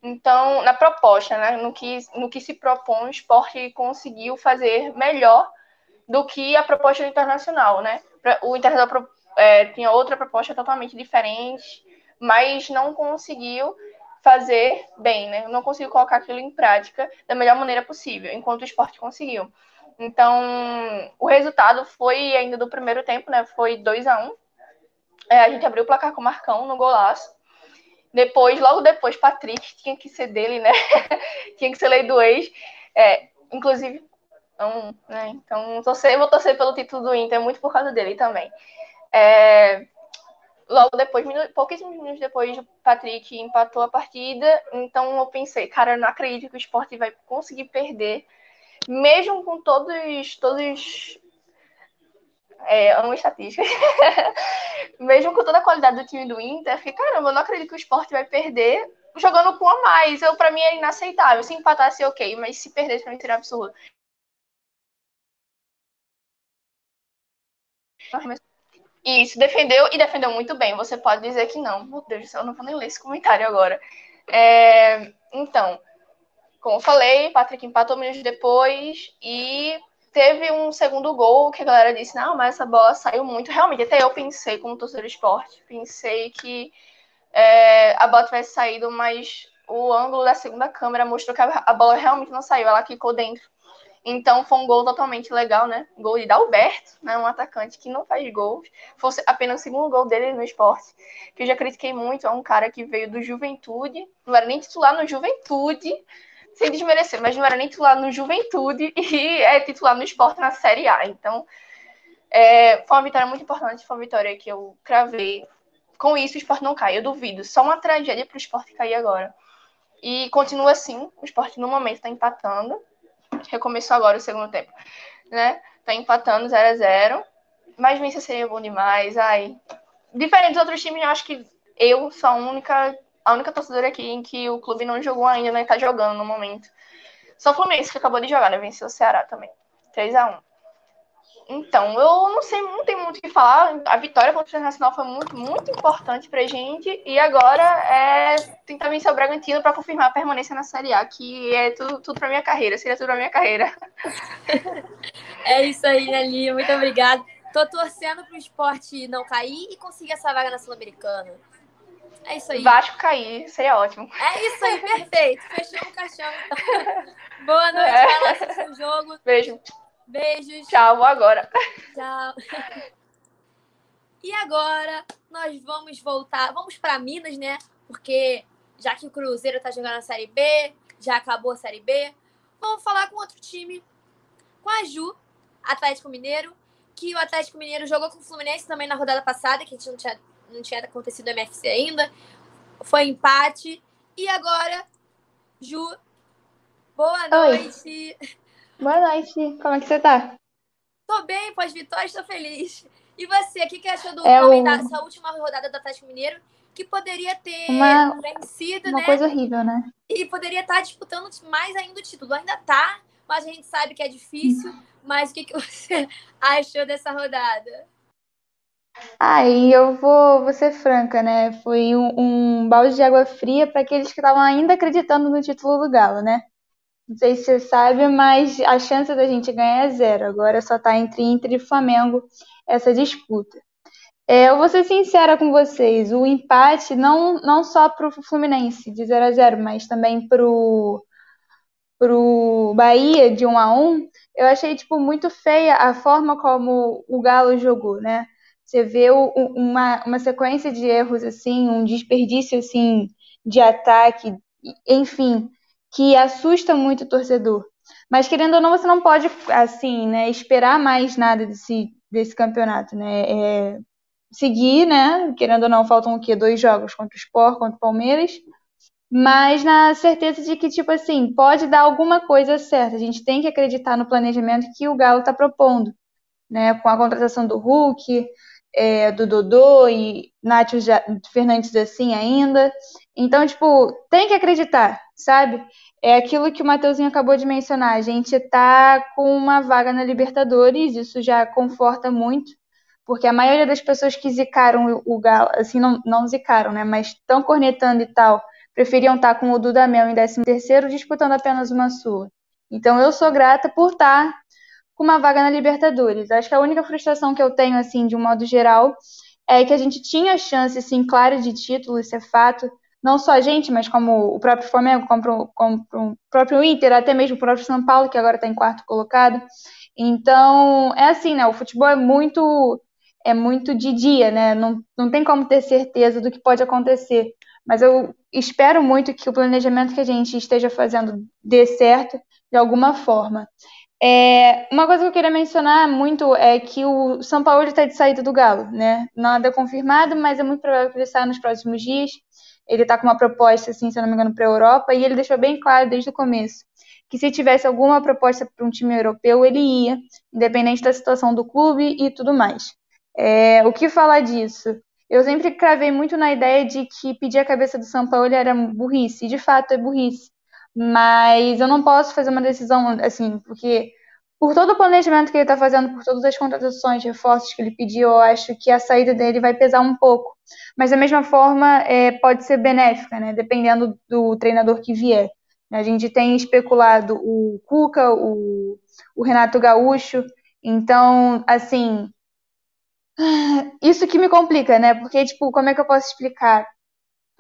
Então, na proposta, né? No que, no que se propõe, o esporte conseguiu fazer melhor do que a proposta do Internacional, né? O Internacional é, tinha outra proposta totalmente diferente, mas não conseguiu fazer bem, né? Não conseguiu colocar aquilo em prática da melhor maneira possível, enquanto o esporte conseguiu. Então, o resultado foi ainda do primeiro tempo, né? Foi 2 a 1 um. é, A gente abriu o placar com o Marcão no golaço. Depois, logo depois, Patrick tinha que ser dele, né? tinha que ser lei do ex. É, inclusive, um, né? então torcer, vou torcer pelo título do Inter, muito por causa dele também. É, logo depois, pouquíssimos minutos depois, o Patrick empatou a partida. Então eu pensei, cara, eu não acredito que o esporte vai conseguir perder, mesmo com todos, todos é, amo estatísticas. Mesmo com toda a qualidade do time do Inter, eu fiquei, caramba, eu não acredito que o esporte vai perder jogando com a mais. Eu, pra mim, é inaceitável. Se empatasse, ok, mas se perdesse, pra mim seria absurdo. Isso, defendeu e defendeu muito bem. Você pode dizer que não. Meu Deus do céu, eu não vou nem ler esse comentário agora. É, então, como eu falei, Patrick empatou minutos depois e teve um segundo gol que a galera disse: não, mas essa bola saiu muito. Realmente, até eu pensei, como torcedor de esporte, pensei que é, a bola tivesse saído, mas o ângulo da segunda câmera mostrou que a, bola realmente não saiu, ela ficou dentro. Então foi um gol totalmente legal, né? Gol de Dalberto, né? Um atacante que não faz gols. Fosse apenas o segundo gol dele no esporte. Que eu já critiquei muito. É um cara que veio do Juventude. Não era nem titular no Juventude sem desmerecer, mas não era nem titular no Juventude e é titular no esporte na Série A. Então, é, foi uma vitória muito importante, foi uma vitória que eu cravei. Com isso, o esporte não cai, eu duvido. Só uma tragédia para o esporte cair agora. E continua assim, o esporte no momento está empatando. Recomeçou agora o segundo tempo, né? Tá empatando 0 a 0 Mas vencer seria bom demais. Ai. Diferente dos outros times, eu acho que eu sou a única a única torcedora aqui em que o clube não jogou ainda, né? Tá jogando no momento. Só o Fluminense que acabou de jogar, né? Venceu o Ceará também. 3 a 1 Então, eu não sei, não tem muito o que falar. A vitória contra o Internacional foi muito, muito importante pra gente. E agora é tentar vencer o Bragantino para confirmar a permanência na Série A, que é tudo, tudo pra minha carreira. Seria tudo pra minha carreira. é isso aí, Nelly. Muito obrigada. Tô torcendo pro esporte não cair e conseguir essa vaga na Sul-Americana. É isso aí. Vasco cair, seria ótimo. É isso aí, perfeito. Fechou o caixão. Então. Boa noite, é. assistir o jogo. Beijo. Beijos. Tchau, vou agora. Tchau. E agora nós vamos voltar, vamos para Minas, né? Porque já que o Cruzeiro tá jogando a Série B, já acabou a Série B, vamos falar com outro time, com a Ju, Atlético Mineiro, que o Atlético Mineiro jogou com o Fluminense também na rodada passada, que a gente não tinha não tinha acontecido MFC ainda. Foi empate. E agora, Ju, boa noite. Boa noite. Como é que você tá? Tô bem, pós-vitória, estou feliz. E você, o que, que achou do, é o... dessa última rodada do Atlético Mineiro? Que poderia ter uma, vencido, uma né? coisa horrível, né? E poderia estar disputando mais ainda o título. Ainda tá, mas a gente sabe que é difícil. Hum. Mas o que, que você achou dessa rodada? Aí eu vou, vou ser franca, né? Foi um, um balde de água fria para aqueles que estavam ainda acreditando no título do Galo, né? Não sei se você sabe, mas a chance da gente ganhar é zero. Agora só tá entre Inter e Flamengo essa disputa. É, eu vou ser sincera com vocês, o empate não, não só para o Fluminense de 0 a 0 mas também para o Bahia de 1 a 1 eu achei tipo, muito feia a forma como o Galo jogou, né? Você vê uma, uma sequência de erros, assim, um desperdício, assim, de ataque, enfim, que assusta muito o torcedor. Mas, querendo ou não, você não pode, assim, né, esperar mais nada desse, desse campeonato, né? É seguir, né, querendo ou não, faltam o quê? Dois jogos contra o Sport, contra o Palmeiras, mas na certeza de que, tipo assim, pode dar alguma coisa certa. A gente tem que acreditar no planejamento que o Galo está propondo, né? Com a contratação do Hulk, é, do Dodô e Nátio Fernandes assim ainda. Então, tipo, tem que acreditar, sabe? É aquilo que o Mateuzinho acabou de mencionar. A gente tá com uma vaga na Libertadores, isso já conforta muito, porque a maioria das pessoas que zicaram o Galo, assim, não, não zicaram, né? Mas estão cornetando e tal, preferiam estar tá com o Dudamel em 13 terceiro disputando apenas uma sua. Então eu sou grata por estar tá com uma vaga na Libertadores. Acho que a única frustração que eu tenho, assim, de um modo geral, é que a gente tinha chance, assim, clara de título, isso é fato. Não só a gente, mas como o próprio Flamengo, como, como o próprio Inter, até mesmo o próprio São Paulo, que agora está em quarto colocado. Então, é assim, né? O futebol é muito é muito de dia, né? Não, não tem como ter certeza do que pode acontecer. Mas eu espero muito que o planejamento que a gente esteja fazendo dê certo de alguma forma. É, uma coisa que eu queria mencionar muito é que o São Paulo está de saída do Galo, né? Nada confirmado, mas é muito provável que ele saia nos próximos dias. Ele está com uma proposta, assim, se eu não me engano, para a Europa, e ele deixou bem claro desde o começo que se tivesse alguma proposta para um time europeu, ele ia, independente da situação do clube e tudo mais. É, o que falar disso? Eu sempre cravei muito na ideia de que pedir a cabeça do São Paulo era burrice, e de fato é burrice. Mas eu não posso fazer uma decisão assim, porque por todo o planejamento que ele está fazendo, por todas as contratações, reforços que ele pediu, eu acho que a saída dele vai pesar um pouco. Mas da mesma forma, é, pode ser benéfica, né? Dependendo do treinador que vier. A gente tem especulado o Cuca, o, o Renato Gaúcho. Então, assim, isso que me complica, né? Porque, tipo, como é que eu posso explicar?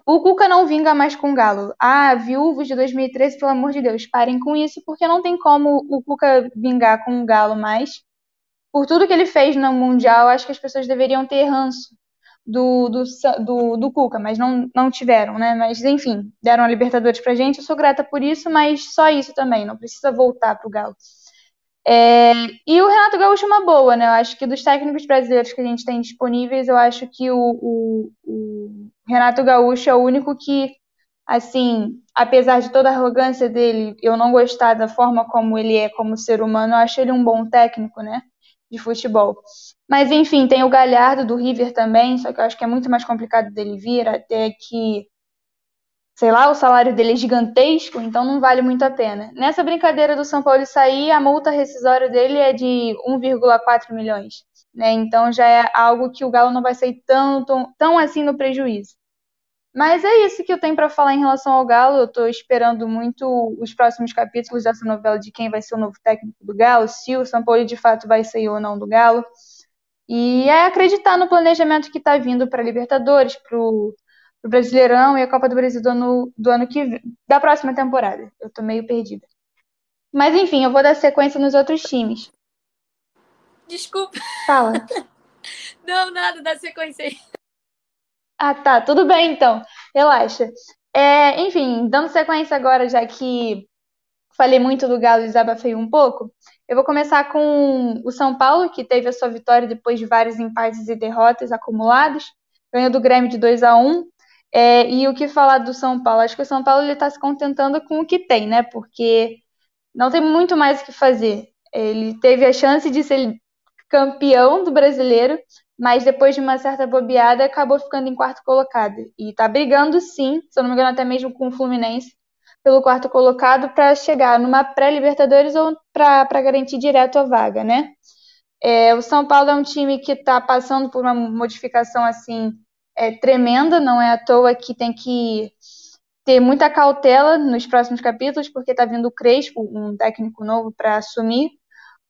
O Cuca não vinga mais com o Galo. Ah, viúvos de 2013, pelo amor de Deus, parem com isso, porque não tem como o Cuca vingar com o Galo mais. Por tudo que ele fez no Mundial, acho que as pessoas deveriam ter ranço do, do, do, do Cuca, mas não, não tiveram, né? Mas enfim, deram a Libertadores pra gente, eu sou grata por isso, mas só isso também, não precisa voltar pro Galo. É, e o Renato Gaúcho é uma boa, né? Eu acho que dos técnicos brasileiros que a gente tem disponíveis, eu acho que o, o, o Renato Gaúcho é o único que, assim, apesar de toda a arrogância dele, eu não gostar da forma como ele é como ser humano, eu acho ele um bom técnico, né? De futebol. Mas enfim, tem o Galhardo do River também, só que eu acho que é muito mais complicado dele vir, até que, sei lá, o salário dele é gigantesco, então não vale muito a pena. Nessa brincadeira do São Paulo sair, a multa rescisória dele é de 1,4 milhões, né? Então já é algo que o Galo não vai sair tão, tão, assim no prejuízo. Mas é isso que eu tenho para falar em relação ao Galo. Eu estou esperando muito os próximos capítulos dessa novela de quem vai ser o novo técnico do Galo, se o São Paulo de fato vai sair ou não do Galo. E é acreditar no planejamento que está vindo para Libertadores, para o Brasileirão e a Copa do Brasil do ano, do ano que da próxima temporada. Eu estou meio perdida. Mas enfim, eu vou dar sequência nos outros times. Desculpa. Fala. Não, nada, dá sequência aí. Ah, tá, tudo bem então. Relaxa. É, enfim, dando sequência agora, já que falei muito do Galo e desabafei um pouco, eu vou começar com o São Paulo, que teve a sua vitória depois de vários empates e derrotas acumulados, ganhou do Grêmio de 2 a 1 é, e o que falar do São Paulo? Acho que o São Paulo está se contentando com o que tem, né? Porque não tem muito mais o que fazer. Ele teve a chance de ser campeão do brasileiro, mas depois de uma certa bobeada acabou ficando em quarto colocado. E está brigando sim, se eu não me engano, até mesmo com o Fluminense, pelo quarto colocado para chegar numa pré-Libertadores ou para garantir direto a vaga, né? É, o São Paulo é um time que está passando por uma modificação assim é, tremenda, não é à toa que tem que ter muita cautela nos próximos capítulos, porque está vindo o Crespo, um técnico novo, para assumir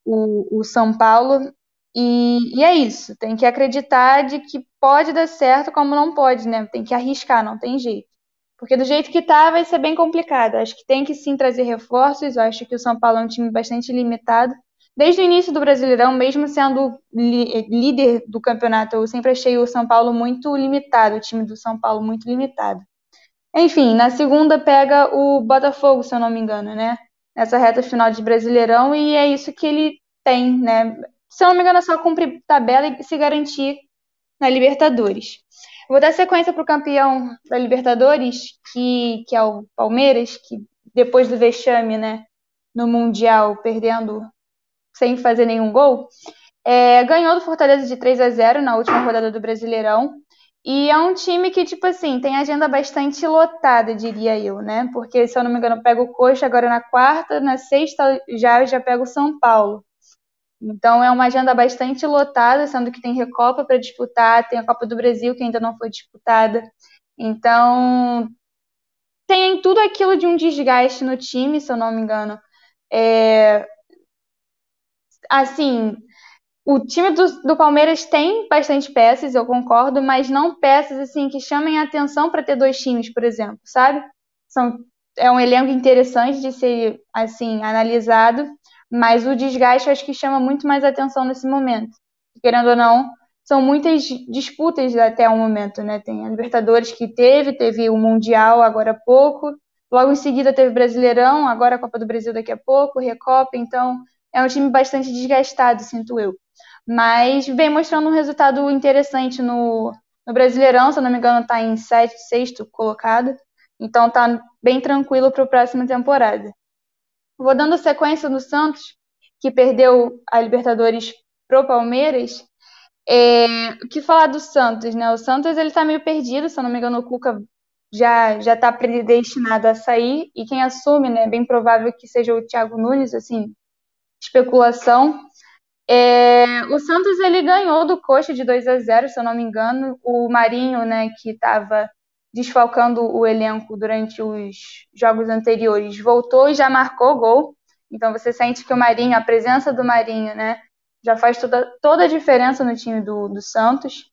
o, o, São Paulo. E, e, é isso, tem que acreditar de que pode dar certo, como não pode, né? Tem que arriscar, não tem jeito. Porque do jeito que tá, vai ser bem complicado. Acho que tem que sim trazer reforços. Eu acho que o São Paulo é um time bastante limitado. Desde o início do Brasileirão, mesmo sendo líder do campeonato, eu sempre achei o São Paulo muito limitado, o time do São Paulo muito limitado. Enfim, na segunda pega o Botafogo, se eu não me engano, né? Nessa reta final de Brasileirão, e é isso que ele tem, né? Se eu não me engano, é só cumprir tabela e se garantir na Libertadores. Vou dar sequência para o campeão da Libertadores, que, que é o Palmeiras, que depois do vexame, né, no Mundial, perdendo sem fazer nenhum gol, é, ganhou do Fortaleza de 3 a 0 na última rodada do Brasileirão. E é um time que, tipo assim, tem agenda bastante lotada, diria eu, né? Porque, se eu não me engano, pega o Coxa agora na quarta, na sexta já já pega o São Paulo. Então é uma agenda bastante lotada, sendo que tem Recopa para disputar, tem a Copa do Brasil que ainda não foi disputada. Então tem tudo aquilo de um desgaste no time, se eu não me engano. É... Assim, o time do, do, Palmeiras tem bastante peças, eu concordo, mas não peças assim que chamem a atenção para ter dois times, por exemplo, sabe? São, é um elenco interessante de ser assim analisado, mas o desgaste acho que chama muito mais atenção nesse momento. Querendo ou não, são muitas disputas até o momento, né? Tem a Libertadores que teve, teve o Mundial agora há pouco, logo em seguida teve o Brasileirão, agora a Copa do Brasil daqui a pouco, Recopa, então é um time bastante desgastado, sinto eu. Mas vem mostrando um resultado interessante no, no Brasileirão, se eu não me engano, está em sete, sexto colocado. Então tá bem tranquilo para a próxima temporada. Vou dando sequência no Santos, que perdeu a Libertadores pro Palmeiras. É, o que falar do Santos, né? O Santos ele tá meio perdido, se eu não me engano, o Cuca já já está predestinado a sair e quem assume, né, é bem provável que seja o Thiago Nunes, assim, especulação. É, o Santos ele ganhou do Coxa de 2 a 0, se eu não me engano. O Marinho, né, que estava desfalcando o elenco durante os jogos anteriores, voltou e já marcou gol. Então você sente que o Marinho, a presença do Marinho, né, já faz toda, toda a diferença no time do, do Santos.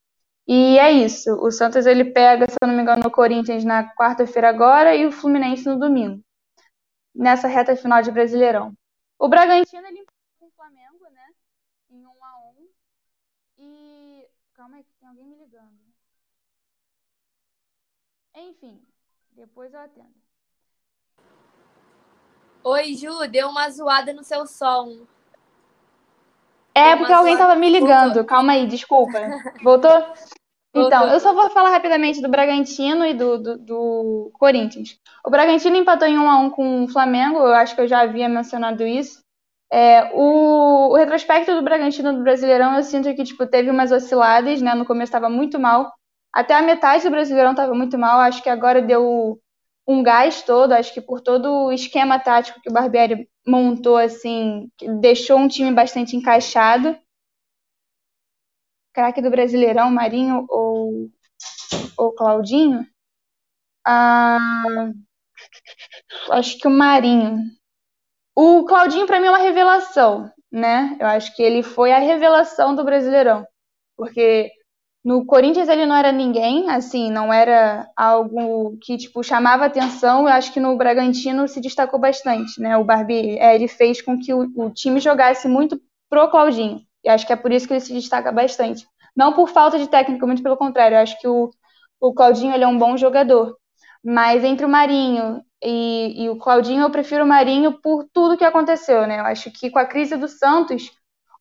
E é isso. O Santos ele pega, se eu não me engano, o Corinthians na quarta-feira agora e o Fluminense no domingo. Nessa reta final de Brasileirão. O Bragantino ele empatou com o Flamengo, né? Em 1 um a 1 um, E calma aí que tem alguém me ligando. Enfim, depois eu atendo. Oi, Ju, deu uma zoada no seu som. É, porque alguém tava me ligando. Voltou. Calma aí, desculpa. Voltou? Então, eu só vou falar rapidamente do Bragantino e do, do, do, Corinthians. O Bragantino empatou em 1 a 1 com o Flamengo, eu acho que eu já havia mencionado isso. É, o, o, retrospecto do Bragantino do Brasileirão, eu sinto que tipo, teve umas osciladas, né? No começo estava muito mal. Até a metade do Brasileirão estava muito mal. Acho que agora deu um gás todo. Acho que por todo o esquema tático que o Barbieri montou, assim, deixou um time bastante encaixado. Craque do Brasileirão, Marinho ou, ou Claudinho? Ah, acho que o Marinho. O Claudinho, para mim, é uma revelação, né? Eu acho que ele foi a revelação do Brasileirão. Porque no Corinthians ele não era ninguém, assim, não era algo que tipo chamava atenção. Eu acho que no Bragantino se destacou bastante, né? O Barbie, é, ele fez com que o, o, time jogasse muito pro Claudinho. E acho que é por isso que ele se destaca bastante. Não por falta de técnica, muito pelo contrário. Eu acho que o, o Claudinho ele é um bom jogador. Mas entre o Marinho e, e o Claudinho, eu prefiro o Marinho por tudo que aconteceu, né? Eu acho que com a crise do Santos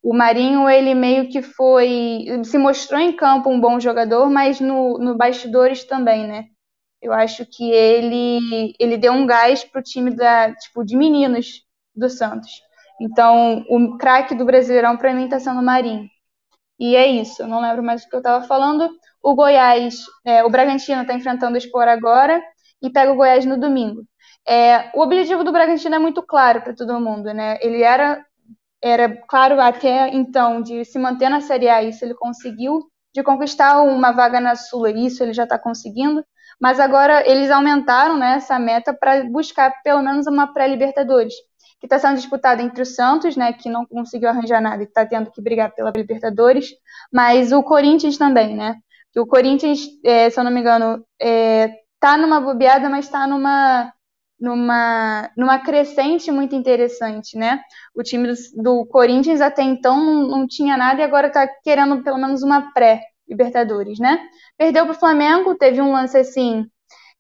o Marinho, ele meio que foi. se mostrou em campo um bom jogador, mas no, no bastidores também, né? Eu acho que ele, ele deu um gás pro time da, tipo, de meninos do Santos. Então, o craque do Brasileirão, para mim, está sendo o Marinho. E é isso, eu não lembro mais o que eu estava falando. O Goiás, é, o Bragantino está enfrentando o Sport agora e pega o Goiás no domingo. É, o objetivo do Bragantino é muito claro para todo mundo, né? Ele era era claro até então de se manter na Série A, isso ele conseguiu, de conquistar uma vaga na Sula, isso ele já está conseguindo, mas agora eles aumentaram né, essa meta para buscar pelo menos uma pré-Libertadores, que está sendo disputada entre o Santos, né, que não conseguiu arranjar nada e está tendo que brigar pela Libertadores, mas o Corinthians também, né? O Corinthians, é, se eu não me engano, é, tá numa bobeada, mas está numa numa, numa crescente muito interessante, né? O time do, do Corinthians até então não, não tinha nada e agora está querendo pelo menos uma pré-Libertadores, né? Perdeu para o Flamengo, teve um lance assim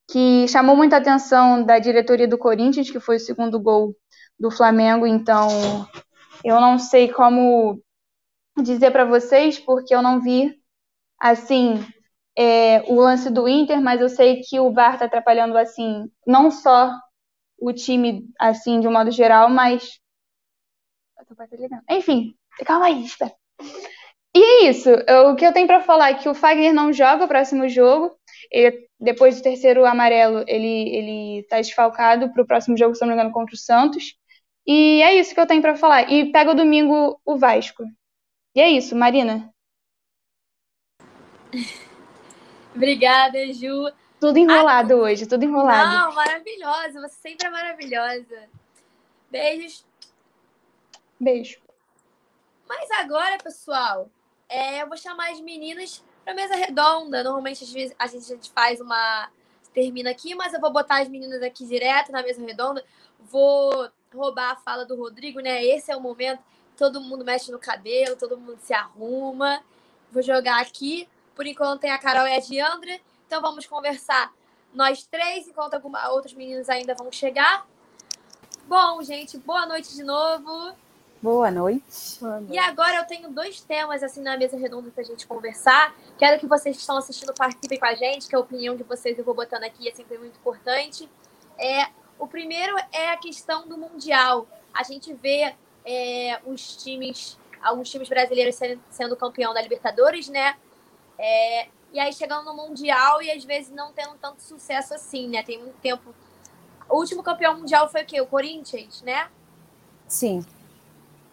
que chamou muita atenção da diretoria do Corinthians, que foi o segundo gol do Flamengo, então eu não sei como dizer para vocês, porque eu não vi assim é, o lance do Inter, mas eu sei que o VAR está atrapalhando assim não só o time assim de um modo geral, mas enfim, calma aí, espera. E é isso. O que eu tenho para falar é que o Fagner não joga o próximo jogo. Ele, depois do terceiro amarelo, ele ele está desfalcado para o próximo jogo, se não me engano, contra o Santos. E é isso que eu tenho para falar. E pega o domingo o Vasco. E é isso, Marina. Obrigada, Ju. Tudo enrolado ah, hoje, tudo enrolado. Não, maravilhosa. Você sempre é maravilhosa. Beijos. Beijo. Mas agora, pessoal, é, eu vou chamar as meninas para mesa redonda. Normalmente a gente, a gente faz uma. termina aqui, mas eu vou botar as meninas aqui direto na mesa redonda. Vou roubar a fala do Rodrigo, né? Esse é o momento. Todo mundo mexe no cabelo, todo mundo se arruma. Vou jogar aqui. Por enquanto tem a Carol e a Diandra. Então vamos conversar nós três, enquanto alguma, outros meninos ainda vão chegar. Bom, gente, boa noite de novo. Boa noite. E agora eu tenho dois temas assim na mesa redonda pra gente conversar. Quero que vocês que estão assistindo participem com a gente, que a opinião de vocês eu vou botando aqui, é sempre muito importante. É, o primeiro é a questão do Mundial. A gente vê é, os times, alguns times brasileiros sendo, sendo campeão da Libertadores, né? É, e aí chegando no Mundial e às vezes não tendo tanto sucesso assim, né? Tem muito tempo. O último campeão mundial foi o quê? O Corinthians, né? Sim.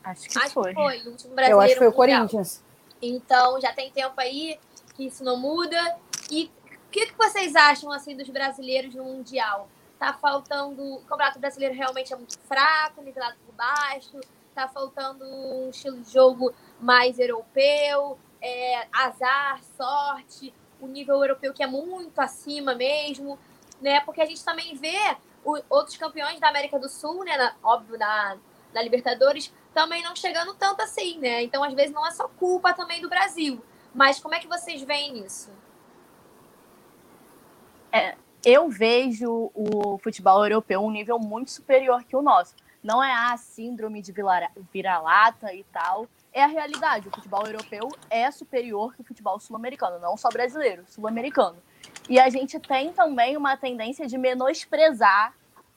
Acho que Acho foi. que foi. O último Eu brasileiro acho que foi o mundial. Corinthians. Então já tem tempo aí que isso não muda. E o que, que vocês acham assim dos brasileiros no Mundial? Tá faltando. O Campeonato Brasileiro realmente é muito fraco, nivelado por baixo. Tá faltando um estilo de jogo mais europeu, é, azar, sorte, o nível europeu que é muito acima mesmo, né? Porque a gente também vê o- outros campeões da América do Sul, né? na- óbvio, na, na Libertadores, também não chegando tanto assim, né? Então, às vezes, não é só culpa também do Brasil. Mas como é que vocês veem isso? eu vejo o futebol europeu um nível muito superior que o nosso. Não é a síndrome de vira-lata e tal. É a realidade. O futebol europeu é superior que o futebol sul-americano, não só brasileiro, sul-americano. E a gente tem também uma tendência de menosprezar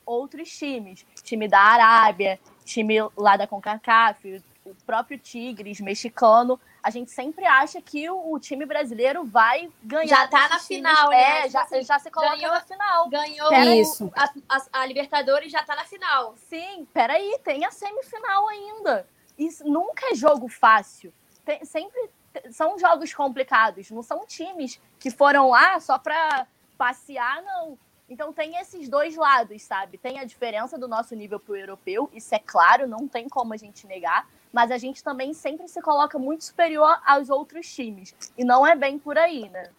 outros times. Time da Arábia, time lá da CONCACAF, o próprio Tigres mexicano. A gente sempre acha que o, time brasileiro vai ganhar. Já tá na times. final, né? É, Tipo já, assim, já se coloca ganhou- na final. Ganhou Pera Isso. a, a- a Libertadores já tá na final. Sim, peraí, tem a semifinal ainda. Isso nunca é jogo fácil. Tem- sempre são jogos complicados. Não são times que foram lá só para passear, não. Então tem esses dois lados, sabe? Tem a diferença do nosso nível pro europeu, isso é claro, não tem como a gente negar. Mas a gente também sempre se coloca muito superior aos outros times. E não é bem por aí, né?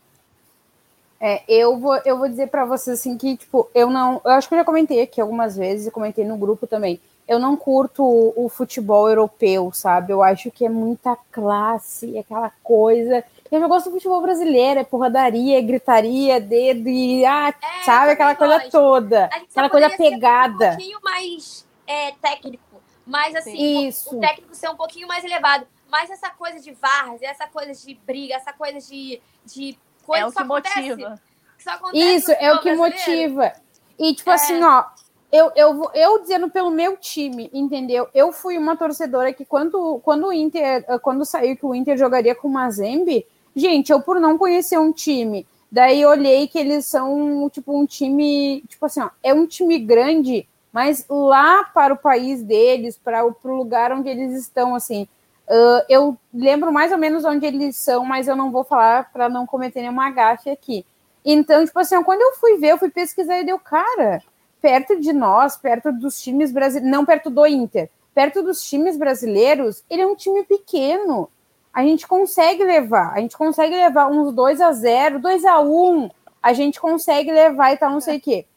É, eu vou, eu vou dizer pra vocês assim que, tipo, eu não. Eu acho que eu já comentei aqui algumas vezes, e comentei no grupo também. Eu não curto o, o futebol europeu, sabe? Eu acho que é muita classe, aquela coisa. Eu já gosto do futebol brasileiro, é porradaria, é gritaria, dedo e. Ah, É, sabe? Aquela coisa gosto. toda. Só Aquela coisa pegada. um pouquinho mais é, técnico. Mas assim, Isso. o técnico ser um pouquinho mais elevado. Mas essa coisa de várzea, essa coisa de briga, essa coisa de, de coisa é o só que acontece- motiva. que só acontece Isso, é o que brasileiro. motiva. E, tipo É. assim, ó, eu, eu, eu dizendo pelo meu time, entendeu? Eu fui uma torcedora que quando, quando o Inter, eh, quando saiu que o Inter jogaria com o Mazembe, gente, eu por não conhecer um time, daí olhei que eles são, tipo, um time, tipo assim, ó, é um time grande, mas lá para o país deles, para o lugar onde eles estão, assim, ah, eu lembro mais ou menos onde eles são, mas eu não vou falar para não cometer nenhuma gafe aqui. Então, tipo assim, quando eu fui ver, eu fui pesquisar e deu, cara, perto de nós, perto dos times brasileiros, não perto do Inter, perto dos times brasileiros, ele é um time pequeno. A gente consegue levar, a gente consegue levar uns 2 a 0 2 a 1 a gente consegue levar e tal, não sei o quê.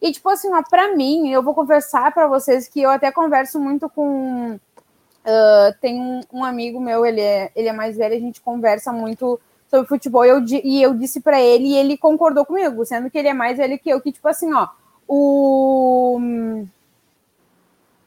E, tipo assim, ó, pra mim, eu vou conversar para vocês que eu até converso muito com. ah, tem um, um amigo meu, ele é, ele é mais velho, a gente conversa muito sobre futebol. E eu, e eu disse para ele, e ele concordou comigo, sendo que ele é mais velho que eu, que, tipo assim, ó, o.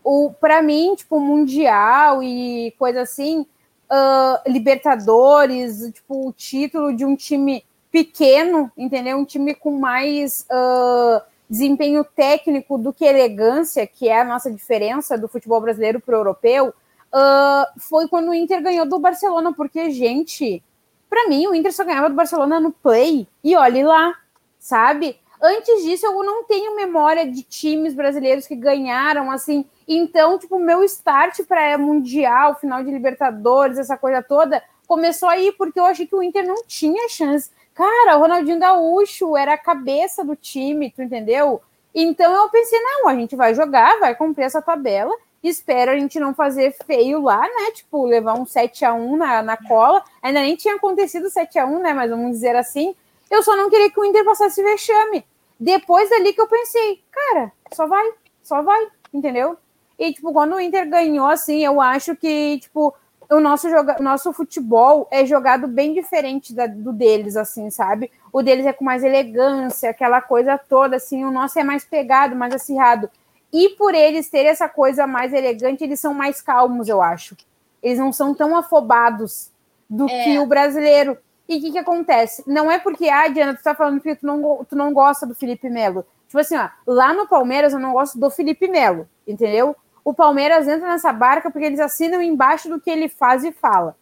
o para mim, tipo, Mundial e coisa assim, ah, Libertadores, tipo, o título de um time pequeno, entendeu? Um time com mais ah, desempenho técnico do que elegância, que é a nossa diferença do futebol brasileiro para o europeu, ah, foi quando o Inter ganhou do Barcelona, porque, gente, para mim, o Inter só ganhava do Barcelona no play, e olhe lá, sabe? Antes disso, eu não tenho memória de times brasileiros que ganharam, assim. Então, tipo, meu start para Mundial, final de Libertadores, essa coisa toda, começou aí, porque eu achei que o Inter não tinha chance. Cara, o Ronaldinho Gaúcho era a cabeça do time, tu entendeu? Então eu pensei, não, a gente vai jogar, vai cumprir essa tabela, espero a gente não fazer feio lá, né? Tipo, levar um 7 a 1 na, na cola. Ainda nem tinha acontecido 7 a 1 né? Mas vamos dizer assim. Eu só não queria que o Inter passasse vexame. Depois dali que eu pensei, cara, só vai, só vai, entendeu? E, tipo, quando o Inter ganhou, assim, eu acho que, tipo, o nosso, joga, o nosso futebol é jogado bem diferente da, do deles, assim, sabe? O deles é com mais elegância, aquela coisa toda, assim, o nosso é mais pegado, mais acirrado. E por eles terem essa coisa mais elegante, eles são mais calmos, eu acho. Eles não são tão afobados do é. que o brasileiro. E o que, que acontece? Não é porque, ah, Diana, tu tá falando que tu não, tu não gosta do Felipe Melo. Tipo assim, ó, lá no Palmeiras eu não gosto do Felipe Melo, entendeu? O Palmeiras entra nessa barca porque eles assinam embaixo do que ele faz e fala.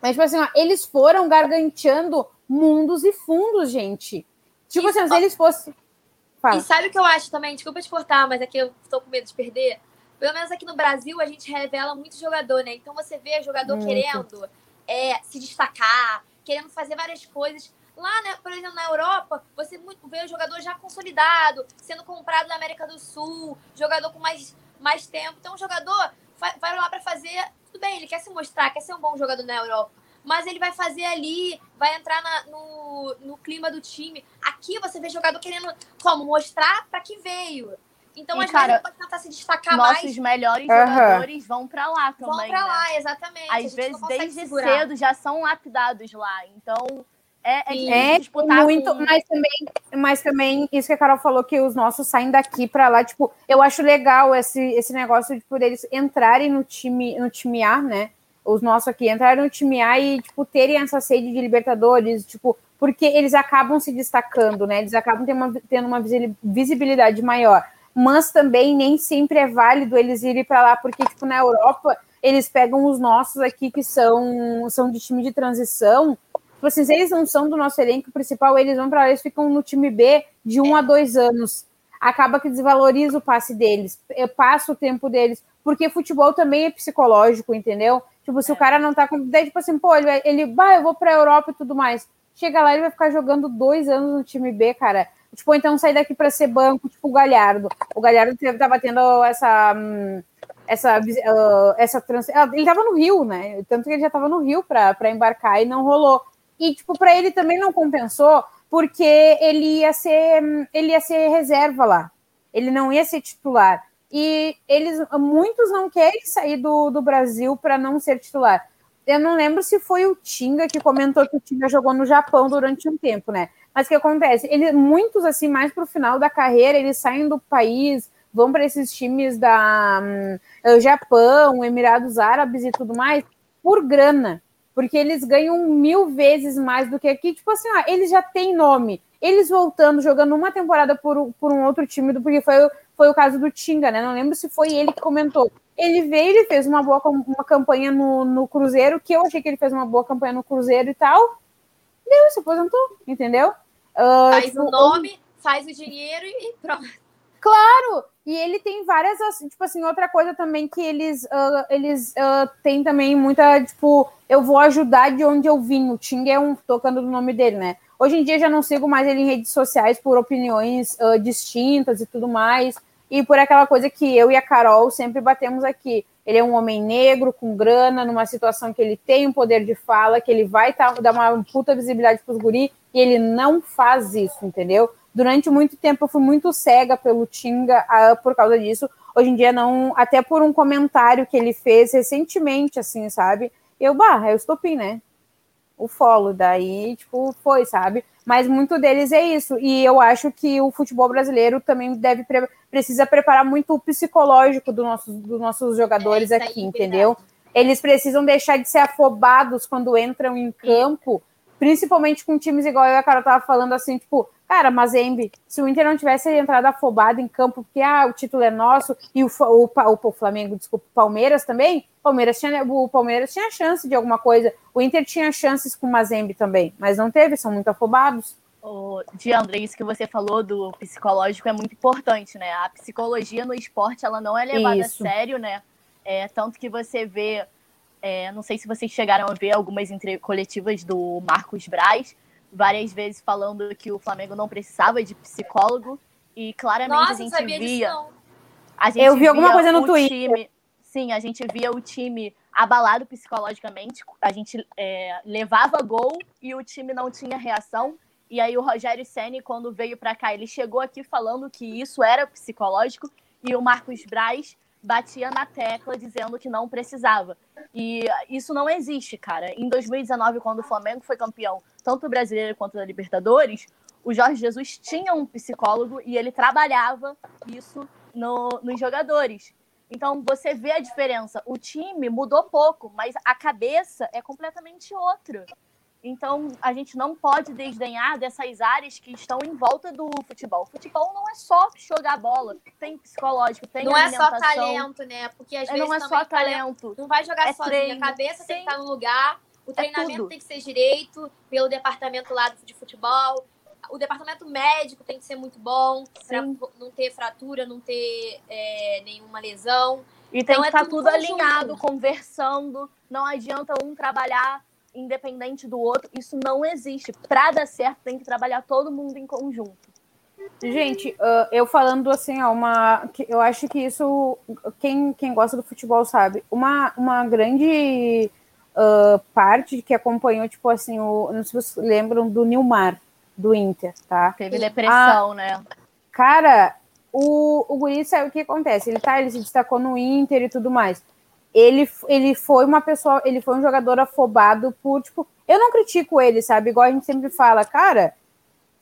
Mas, tipo assim, ó, eles foram garganteando mundos e fundos, gente. Tipo assim, se eles fossem. Fala. E sabe o que eu acho também? Desculpa te cortar, mas aqui eu tô com medo de perder. Pelo menos aqui no Brasil, a gente revela muito jogador, né? Então você vê jogador muito. querendo é, se destacar, querendo fazer várias coisas. Lá, né, por exemplo, na Europa, você vê o jogador já consolidado, sendo comprado na América do Sul, jogador com mais, mais tempo. Então, o jogador vai lá para fazer. Tudo bem, ele quer se mostrar, quer ser um bom jogador na Europa mas ele vai fazer ali, vai entrar na, no, no clima do time. Aqui você vê jogador querendo como mostrar para que veio. Então, e, às cara, vezes, pode tentar se destacar nossos mais. Nossos melhores uhum. jogadores vão para lá também. Vão para né? lá, exatamente. Às vezes, desde segurar. cedo, já são lapidados lá. Então, é, é, é disputar muito, com... mas também, mas também isso que a Carol falou que os nossos saem daqui para lá, tipo, eu acho legal esse, esse negócio de por eles entrarem no time, no time A, né? os nossos aqui entraram no time A e, tipo, terem essa sede de Libertadores, tipo, porque eles acabam se destacando, né? Eles acabam tendo uma, tendo uma visibilidade maior. Mas também nem sempre é válido eles irem para lá, porque, tipo, na Europa, eles pegam os nossos aqui que são, são de time de transição. Tipo assim, se eles não são do nosso elenco principal, eles vão para lá, eles ficam no time B de um a dois anos. Acaba que desvaloriza o passe deles, passa o tempo deles, porque futebol também é psicológico, entendeu? Tipo, se é. o cara não tá com. Daí, tipo assim, pô, ele, vai, ele bah, eu vou pra Europa e tudo mais. Chega lá, ele vai ficar jogando dois anos no time B, cara. Tipo, então sair daqui para ser banco, tipo o Galhardo. O Galhardo tava tendo essa. Hum, essa, uh, essa trans... Ah, ele tava no Rio, né? Tanto que ele já tava no Rio para embarcar e não rolou. E, tipo, para ele também não compensou, porque ele ia ser hum, ele ia ser reserva lá. Ele não ia ser titular e eles muitos não querem sair do, do Brasil para não ser titular. Eu não lembro se foi o Tinga que comentou que o Tinga jogou no Japão durante um tempo, né? Mas o que acontece? Ele, muitos, assim, mais para o final da carreira, eles saem do país, vão para esses times da um, Japão, Emirados Árabes e tudo mais, por grana. Porque eles ganham mil vezes mais do que aqui. Tipo assim, ó, eles já têm nome. Eles voltando, jogando uma temporada por, por um outro time, porque foi foi o caso do Tinga, né? Não lembro se foi ele que comentou. Ele veio, ele fez uma boa uma campanha no, no Cruzeiro, que eu achei que ele fez uma boa campanha no Cruzeiro e tal. Deu, se aposentou, entendeu? Uh, faz tipo, o nome, faz o dinheiro e pronto. Claro! E ele tem várias, tipo assim, outra coisa também que eles, uh, eles uh, têm também muita, tipo, eu vou ajudar de onde eu vim. O Ting é um, tocando no nome dele, né? Hoje em dia já não sigo mais ele em redes sociais por opiniões uh, distintas e tudo mais, e por aquela coisa que eu e a Carol sempre batemos aqui. Ele é um homem negro, com grana, numa situação que ele tem um poder de fala, que ele vai tá, dar uma puta visibilidade para os guri, e ele não faz isso, entendeu? Durante muito tempo eu fui muito cega pelo Tinga uh, por causa disso. Hoje em dia não, até por um comentário que ele fez recentemente, assim, sabe? Eu, bah, é o estopim, né? o follow, daí, tipo, foi, sabe? Mas muito deles é isso, e eu acho que o futebol brasileiro também deve, precisa preparar muito o psicológico do nosso, dos nossos jogadores é aqui, entendeu? Eles precisam deixar de ser afobados quando entram em campo, principalmente com times igual eu e a Carol tava falando, assim, tipo, Cara, Mazembe, se o Inter não tivesse entrado afobado em campo, porque ah, o título é nosso, e o, o, o, o Flamengo, desculpa, o Palmeiras também, Palmeiras tinha, o Palmeiras tinha chance de alguma coisa. O Inter tinha chances com o Mazembe também, mas não teve, são muito afobados. O Diandre, isso que você falou do psicológico é muito importante, né? A psicologia no esporte, ela não é levada isso. a sério, né? É, tanto que você vê, é, não sei se vocês chegaram a ver algumas coletivas do Marcos Braz, várias vezes falando que o Flamengo não precisava de psicólogo e claramente Nossa, a gente via. A gente Eu vi alguma coisa no Twitter. Time, sim, a gente via o time abalado psicologicamente. A gente é, levava gol e o time não tinha reação. E aí o Rogério Ceni, quando veio para cá, ele chegou aqui falando que isso era psicológico e o Marcos Braz batia na tecla dizendo que não precisava. E isso não existe, cara. Em 2019, quando o Flamengo foi campeão, tanto brasileiro quanto da Libertadores, o Jorge Jesus tinha um psicólogo e ele trabalhava isso no, nos jogadores. Então você vê a diferença. O time mudou pouco, mas a cabeça é completamente outra. Então a gente não pode desdenhar dessas áreas que estão em volta do futebol. O futebol não é só jogar bola, tem psicológico, tem Não é só talento, né? Porque às É, vezes não é só talento. Não vai jogar É sozinho. treino. A cabeça tem Sim. que estar no lugar. O É treinamento tudo. tem que ser direito pelo departamento lá de futebol. O departamento médico tem que ser muito bom para não ter fratura, não ter é, nenhuma lesão. E tem Então, que é estar tudo tudo alinhado, conversando. Não adianta um trabalhar independente do outro. Isso não existe. Para dar certo, tem que trabalhar todo mundo em conjunto. Gente, ah, eu falando assim, ó, uma, que eu acho que isso, quem, quem gosta do futebol sabe, uma, uma grande ah, parte que acompanhou, tipo assim, o, não sei se vocês lembram do Nilmar, do Inter, tá? Teve depressão, né? Cara, o, o Guri sabe o que acontece, ele tá, ele se destacou no Inter e tudo mais. Ele, ele foi uma pessoa, ele foi um jogador afobado por, tipo, eu não critico ele, sabe? Igual a gente sempre fala, cara,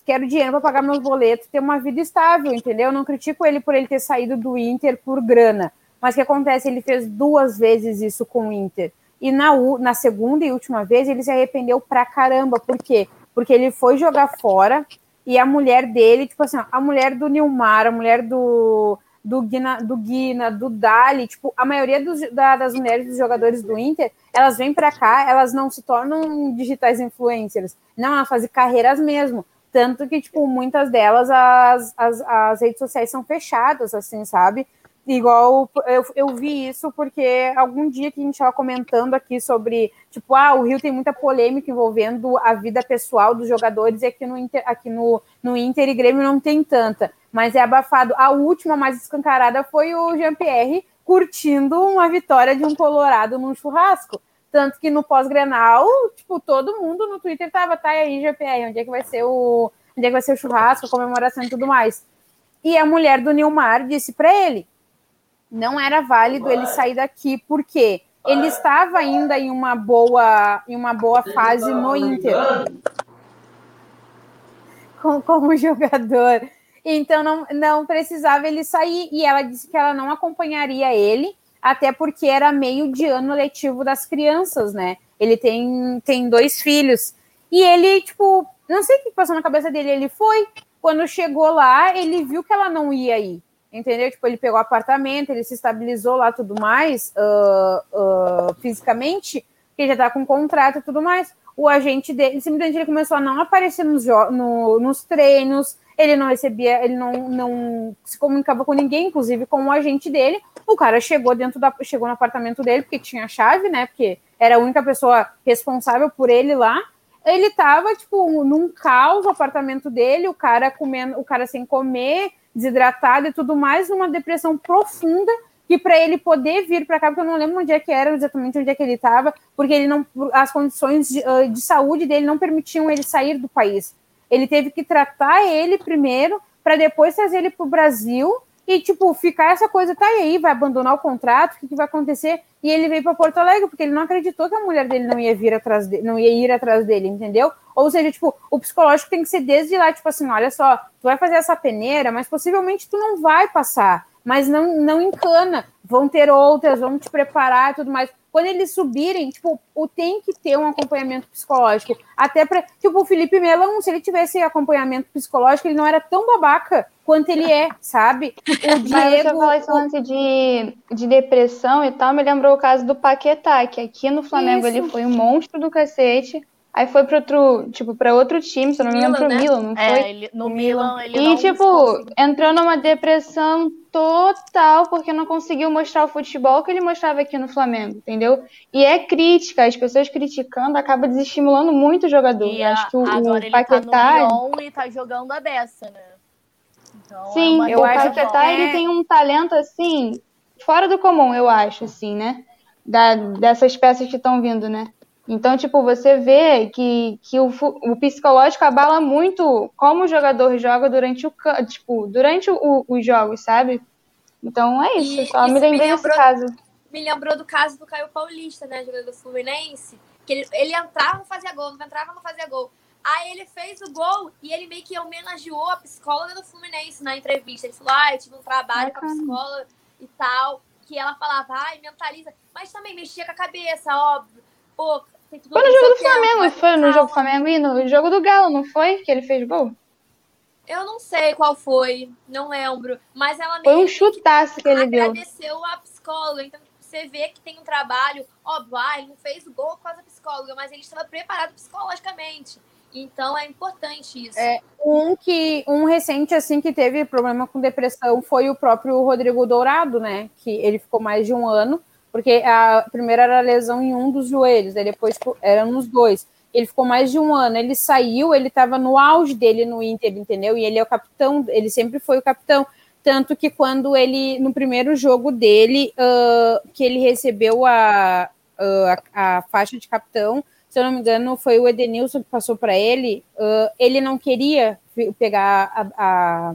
quero dinheiro para pagar meus boletos, ter uma vida estável, entendeu? Eu não critico ele por ele ter saído do Inter por grana. Mas o que acontece? Ele fez duas vezes isso com o Inter. E na, na segunda e última vez ele se arrependeu pra caramba. Por quê? Porque ele foi jogar fora e a mulher dele, tipo assim, a mulher do Nilmar, a mulher do, do, Guina, do Guina, do Dali, tipo, a maioria dos, da- das mulheres dos jogadores do Inter, elas vêm pra cá, elas não se tornam digitais influencers. Não, elas fazem carreiras mesmo. Tanto que, tipo, muitas delas, as, as, as redes sociais são fechadas, assim, sabe? Igual eu, eu vi isso porque algum dia que a gente estava comentando aqui sobre, tipo, ah, o Rio tem muita polêmica envolvendo a vida pessoal dos jogadores e aqui no Inter, aqui no, no Inter e Grêmio não tem tanta, mas é abafado. A última mais escancarada foi o Jean-Pierre curtindo uma vitória de um Colorado num churrasco. Tanto que no pós-Grenal, tipo, todo mundo no Twitter tava, tá aí, GPR, onde é que vai ser o. Onde é que vai ser o churrasco, a comemoração e tudo mais. E a mulher do Nilmar disse para ele: não era válido ele sair daqui, porque ele estava ainda em uma boa, em uma boa fase no Inter. Com- Como jogador. Então não, não precisava ele sair. E ela disse que ela não acompanharia ele, até porque era meio de ano letivo das crianças, né? Ele tem, tem dois filhos. E ele, tipo, não sei o que passou na cabeça dele. Ele foi. Quando chegou lá, ele viu que ela não ia ir. Entendeu? Tipo, ele pegou apartamento, ele se estabilizou lá tudo mais, ah, ah, fisicamente, que já tá com contrato e tudo mais. O agente dele, simplesmente ele começou a não aparecer nos, no- nos treinos, ele não recebia, ele não, não se comunicava com ninguém, inclusive com o agente dele. O cara chegou dentro da, chegou no apartamento dele, porque tinha chave, né? Porque era a única pessoa responsável por ele lá. Ele tava, tipo, num caos o apartamento dele, o cara comendo, o cara sem comer, desidratado e tudo mais, numa depressão profunda, que para ele poder vir para cá, porque eu não lembro onde é que era exatamente onde é que ele estava, porque ele não, as condições de, ah, de saúde dele não permitiam ele sair do país. Ele teve que tratar ele primeiro, para depois trazer ele para o Brasil e, tipo, ficar essa coisa, tá aí, vai abandonar o contrato, o que, que vai acontecer? E ele veio para Porto Alegre, porque ele não acreditou que a mulher dele não ia vir atrás dele, não ia ir atrás dele, entendeu? Ou seja, tipo, o psicológico tem que ser desde lá, tipo assim, olha só, tu vai fazer essa peneira, mas possivelmente tu não vai passar, mas não, não encana, vão ter outras, vão te preparar e tudo mais. Quando eles subirem, tipo, o tem que ter um acompanhamento psicológico. Até para, tipo, o Felipe Melo, se ele tivesse acompanhamento psicológico, ele não era tão babaca quanto ele é, sabe? O Mas você Diego, falar esse lance de, de depressão e tal, me lembrou o caso do Paquetá, que aqui no Flamengo Isso. ele foi um monstro do cacete, aí foi para outro, tipo, para outro time, se eu não me engano, pro né? Milan, não foi? É, ele, no Milan, ele E, não tipo, conseguiu. entrou numa depressão total porque não conseguiu mostrar o futebol que ele mostrava aqui no Flamengo, entendeu? E é crítica, as pessoas criticando acaba desestimulando muito o jogador. E acho que o, agora o ele Paquetá, tá no Lyon e tá jogando a beça, né? Então, é sim, uma eu o acho que Paquetá até- ele tem um talento assim fora do comum, eu acho, assim, né? Da, dessas peças que estão vindo, né? Então, tipo, você vê que, que o, o psicológico abala muito como o jogador joga durante o tipo, durante o- os jogos, sabe? Então é isso, E só me isso me lembrei desse caso. Me lembrou do caso do Caio Paulista, né? Jogador do Fluminense. Que ele, ele entrava, não fazia gol, não entrava, não fazia gol. Aí ele fez o gol e ele meio que homenageou a psicóloga do Fluminense na entrevista. Ele falou: ah, eu tive um trabalho com a psicóloga e tal. Que ela falava, ai, mentaliza. Mas também mexia com a cabeça, óbvio. Pô, Foi no jogo do Flamengo, foi com no jogo do calma. Flamengo e no jogo do Galo, não foi? Que ele fez gol? Eu não sei qual foi, não lembro. Mas ela Foi meio um chutaço que ele deu. agradeceu a psicóloga. Então, você vê que tem um trabalho, óbvio, ah, ele não fez o gol por causa da psicóloga, mas ele estava preparado psicologicamente. Então é importante isso. É, Um que um recente assim que teve problema com depressão foi o próprio Rodrigo Dourado, né? Que ele ficou mais de um ano, porque a primeira era a lesão em um dos joelhos, aí depois eram nos dois. Ele ficou mais de um ano. Ele saiu, ele estava no auge dele no Inter, entendeu? E ele é o capitão, ele sempre foi o capitão. Tanto que quando ele, no primeiro jogo dele, ah, que ele recebeu a, ah, a, a faixa de capitão, se eu não me engano, foi o Edenilson que passou para ele. ah, ele não queria pegar a, a,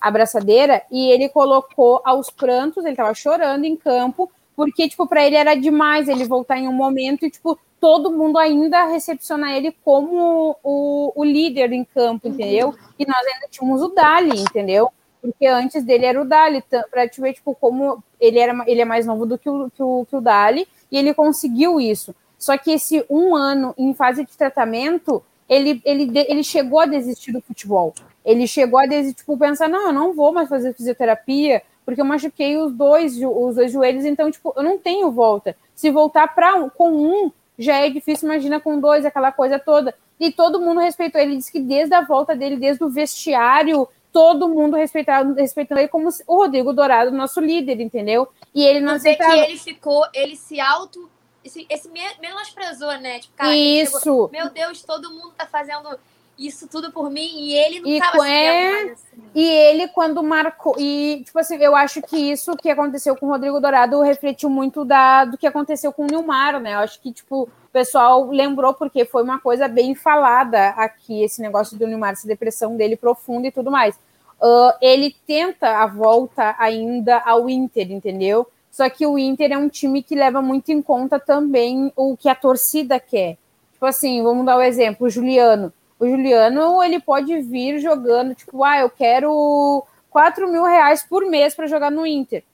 a abraçadeira e ele colocou aos prantos, ele estava chorando em campo, porque, tipo, para ele era demais ele voltar em um momento e, tipo, todo mundo ainda recepcionar ele como o, o líder em campo, entendeu? E nós ainda tínhamos o Dali, entendeu? Porque antes dele era o Dali, para te ver, tipo, como ele, era, ele é mais novo do que o, que, o, que o Dali, e ele conseguiu isso. Só que esse um ano em fase de tratamento, ele, ele, ele chegou a desistir do futebol. Ele chegou a desistir, tipo, pensar, não, eu não vou mais fazer fisioterapia, porque eu machuquei os dois, os dois joelhos, então, tipo, eu não tenho volta. Se voltar pra, um- com um, já é difícil, imagina com dois, aquela coisa toda. E todo mundo respeitou ele, disse que desde a volta dele, desde o vestiário, todo mundo respeitava, respeitando ele como se- o Rodrigo Dourado, nosso líder, entendeu? E ele não Você vê que ele ficou, ele se auto. Esse, esse me- menosprezou, né? Tipo, cara, ele chegou, Isso. meu Deus, todo mundo tá fazendo isso tudo por mim e ele não E tava é, mais assim. E ele, quando marcou. E, tipo assim, eu acho que isso que aconteceu com o Rodrigo Dourado refletiu muito da, do que aconteceu com o Nilmar, né? Eu acho que, tipo, o pessoal lembrou, porque foi uma coisa bem falada aqui, esse negócio do Nilmar, essa depressão dele profunda e tudo mais. Ah, ele tenta a volta ainda ao Inter, entendeu? Só que o Inter é um time que leva muito em conta também o que a torcida quer. Tipo assim, vamos dar o exemplo, o Juliano. O Juliano, ele pode vir jogando, tipo, ah, eu quero 4 mil reais por mês para jogar no Inter.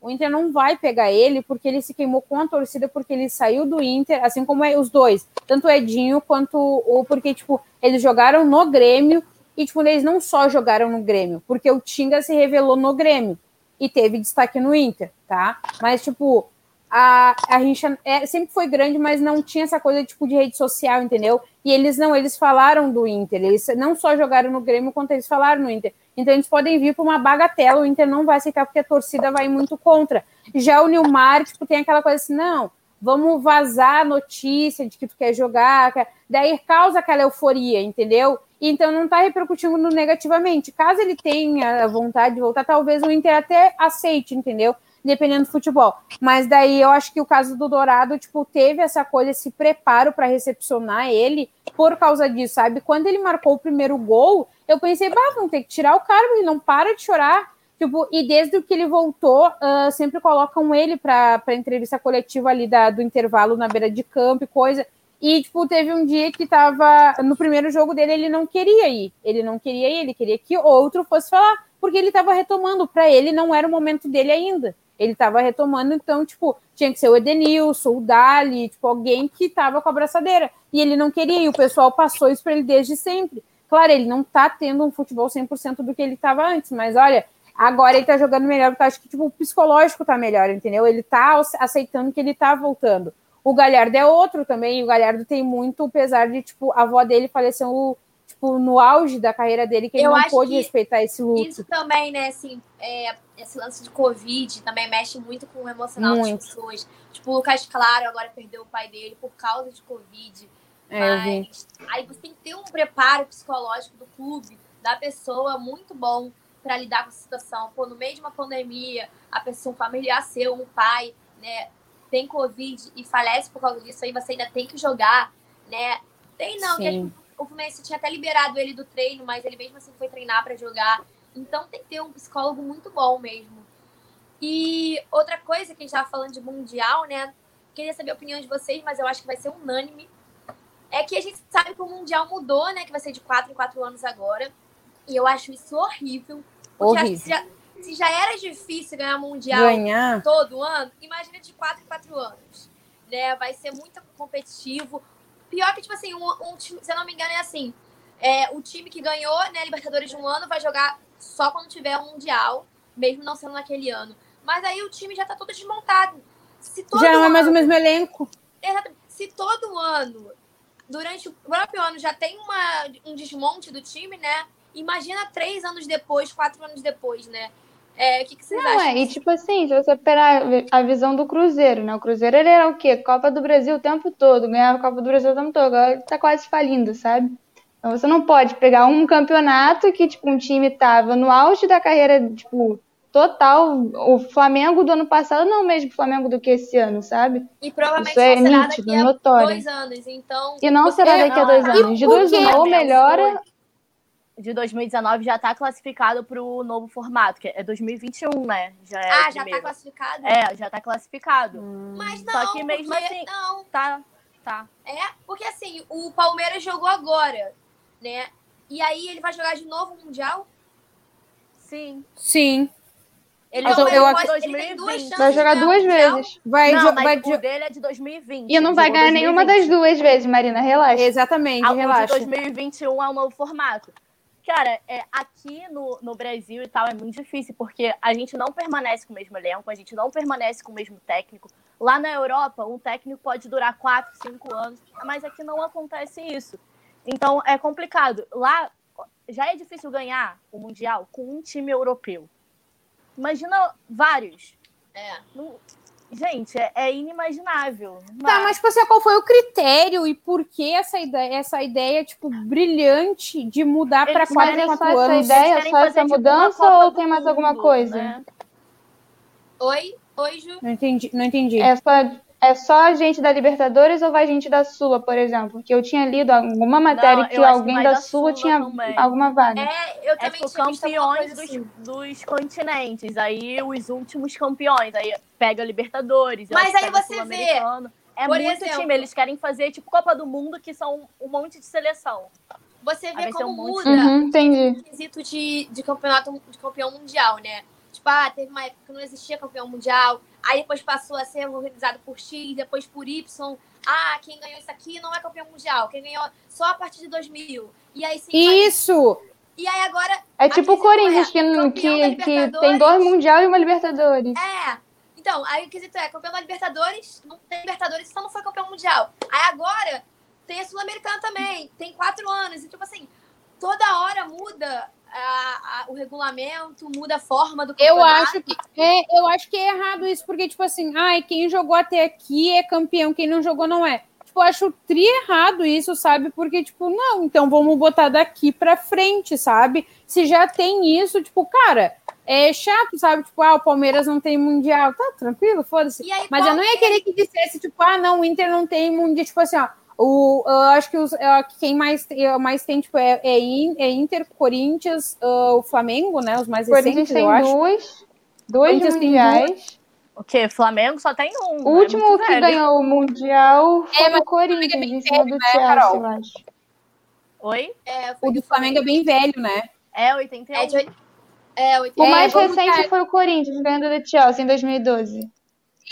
O Inter não vai pegar ele porque ele se queimou com a torcida, porque ele saiu do Inter, assim como é os dois, tanto o Edinho quanto o. Porque, tipo, eles jogaram no Grêmio e, tipo, eles não só jogaram no Grêmio, porque o Tinga se revelou no Grêmio e teve destaque no Inter, tá? Mas, tipo, a, a rixa é, sempre foi grande, mas não tinha essa coisa tipo de rede social, entendeu? E eles não, eles falaram do Inter, eles não só jogaram no Grêmio, quanto eles falaram no Inter. Então eles podem vir para uma bagatela, o Inter não vai aceitar porque a torcida vai muito contra. Já o Nilmar, tipo, tem aquela coisa assim, não, vamos vazar a notícia de que tu quer jogar, quer- daí causa aquela euforia, entendeu? Então não está repercutindo negativamente. Caso ele tenha vontade de voltar, talvez o Inter até aceite, entendeu? Dependendo do futebol. Mas daí eu acho que o caso do Dourado, tipo, teve essa coisa, esse preparo para recepcionar ele por causa disso, sabe? Quando ele marcou o primeiro gol, eu pensei, bah, vão ter que tirar o cara, ele não para de chorar. Tipo, e desde que ele voltou, ah, sempre colocam ele para entrevista coletiva ali da, do intervalo na beira de campo e coisa. E, tipo, teve um dia que tava. No primeiro jogo dele, ele não queria ir. Ele não queria ir, ele queria que outro fosse falar, porque ele tava retomando. Para ele, não era o momento dele ainda. Ele tava retomando, então, tipo, tinha que ser o Edenilson, o Dali, tipo, alguém que tava com a abraçadeira. E ele não queria, e o pessoal passou isso para ele desde sempre. Claro, ele não tá tendo um futebol 100% do que ele tava antes, mas olha, agora ele tá jogando melhor, porque acho que tipo, o psicológico tá melhor, entendeu? Ele tá aceitando que ele tá voltando. O Galhardo é outro também, o Galhardo tem muito, apesar de, tipo, a avó dele faleceu, tipo, no auge da carreira dele, que ele Eu não pôde respeitar esse luto. Isso também, né, assim, é, esse lance de Covid também mexe muito com o emocional Muito. das pessoas. Tipo, o Lucas Claro agora perdeu o pai dele por causa de Covid. É. Mas aí você tem que ter um preparo psicológico do clube, da pessoa, muito bom para lidar com a situação. Pô, no meio de uma pandemia, a pessoa, um familiar seu, um pai, né, tem Covid e falece por causa disso, aí você ainda tem que jogar, né? Tem não, que Sim. O Fluminense tinha até liberado ele do treino, mas ele mesmo assim foi treinar para jogar. Então tem que ter um psicólogo muito bom mesmo. E outra coisa que a gente estava falando de mundial, né? Queria saber a opinião de vocês, mas eu acho que vai ser unânime. É que a gente sabe que o mundial mudou, né? Que vai ser de 4 em 4 anos agora. E eu acho isso horrível. Porque Horrível. se, já, se já era difícil ganhar mundial Ganhar. todo ano, imagina de 4 em 4 anos. Né? Vai ser muito competitivo. Pior que, tipo assim, um, um time, se eu não me engano, é assim. É, o time que ganhou né, a Libertadores de um ano vai jogar só quando tiver um Mundial, mesmo não sendo naquele ano. Mas aí o time já tá todo desmontado. Se todo Já não é ano, mais o mesmo elenco. Exatamente. Se todo ano, durante o próprio ano, já tem uma, um desmonte do time, né? Imagina três anos depois, quatro anos depois, né? É, o que, que vocês Não, acham? é, e tipo assim, se você pegar a visão do Cruzeiro, né? O Cruzeiro ele era o quê? Copa do Brasil o tempo todo, ganhava a Copa do Brasil o tempo todo, agora ele tá quase falindo, sabe? Então você não pode pegar um campeonato que, tipo, um time tava no auge da carreira, tipo, total. O Flamengo do ano passado não é o mesmo Flamengo do que esse ano, sabe? E provavelmente Isso é não será nítido, daqui a notório. dois anos. Então, E não será daqui a dois é. anos. De quê? uma, ou melhora. De 2019 já está classificado para o novo formato, que é 2021, né? Já é ah, já tá primeiro. classificado? É, já tá classificado. Mas não, Só que mesmo porque- assim- Não, Tá, tá. é, porque assim, o Palmeiras jogou agora, né? E aí ele vai jogar de novo o Mundial? Sim. Sim. Ele Então, eu ele, ac- pode, ele tem duas 2020. chances Vai jogar duas Mundial. vezes. Vai, não, vai o dele é de 2020. E não vai ganhar nenhuma das 2020. duas vezes, Marina, relaxa. Exatamente, Ah, O de relaxa. 2021 é o novo formato. Cara, é, aqui no, no Brasil e tal é muito difícil, porque a gente não permanece com o mesmo elenco, a gente não permanece com o mesmo técnico. Lá na Europa, um técnico pode durar 4, 5 anos, mas aqui não acontece isso. Então é complicado. Lá já é difícil ganhar o Mundial com um time europeu. Imagina vários. É. Não- Gente, é, é inimaginável. Tá, mas tipo assim, qual foi o critério e por que essa ideia, essa ideia tipo, brilhante de mudar para Mas é em só quatro essa anos? ideia, querem só essa tipo, mudança ou tem mais alguma Mundo, coisa? né? Oi? Oi, Ju? Não entendi, não entendi. É só, é só gente da Libertadores ou vai gente da Sula, por exemplo? Porque eu tinha lido alguma matéria Não, que que alguém vai da da Sula Sula tinha também. alguma vaga. É, eu É também tipo tinha visto alguma campeões dos, assim. dos continentes. Aí os últimos campeões. Aí pega Libertadores. eu Mas que aí você Sul-Americano. É por muito exemplo- time. Eles querem fazer tipo Copa do Mundo, que são um monte de seleção. Você vê como um muda Uhum, entendi. o quesito de, de campeonato de campeão mundial, né? Teve uma época que não existia campeão mundial, aí depois passou a ser organizado por X, depois por Y. Ah, quem ganhou isso aqui não é campeão mundial, quem ganhou só a partir de 2000. E aí sim. vai- Isso! E aí agora. É tipo o Corinthians, é, que, que, tem dois Mundial e uma Libertadores. É. Então, aí o quesito é, campeão da Libertadores, não tem Libertadores, então não foi campeão mundial. Aí agora tem a Sul-Americana também, tem quatro anos. E tipo assim, toda hora muda a- a- o regulamento, muda a forma do Eu campeonato. acho que é, eu acho que é errado isso, porque, tipo assim, ai, quem jogou até aqui é campeão, quem não jogou não é. Tipo, eu acho tri errado isso, sabe? Porque, tipo, não, então vamos botar daqui pra frente, sabe? Se já tem isso, tipo, cara, é chato, sabe? Tipo, ah, o Palmeiras não tem mundial. Tá tranquilo, foda-se. Mas eu não ia que querer que dissesse, tipo, ah, não, o Inter não tem mundial. Tipo assim, ó, o, eu acho que os, é, quem mais, tem- mais tem, tipo, é, é, In- é Inter, Corinthians, ah, o Flamengo, né? Os mais O recentes, tem eu acho. duas, dois Corinthians tem mundiais. O quê? Flamengo só tem um. O é último que velho. ganhou o Mundial foi É, mas o Corinthians, é bem velho, do né, Chelsea, Carol? eu acho. Oi? É, O do Flamengo é bem velho, né? É 81. É, de, é, O 80. mais vamos recente dar- foi o Corinthians, ganhando do Chelsea em 2012.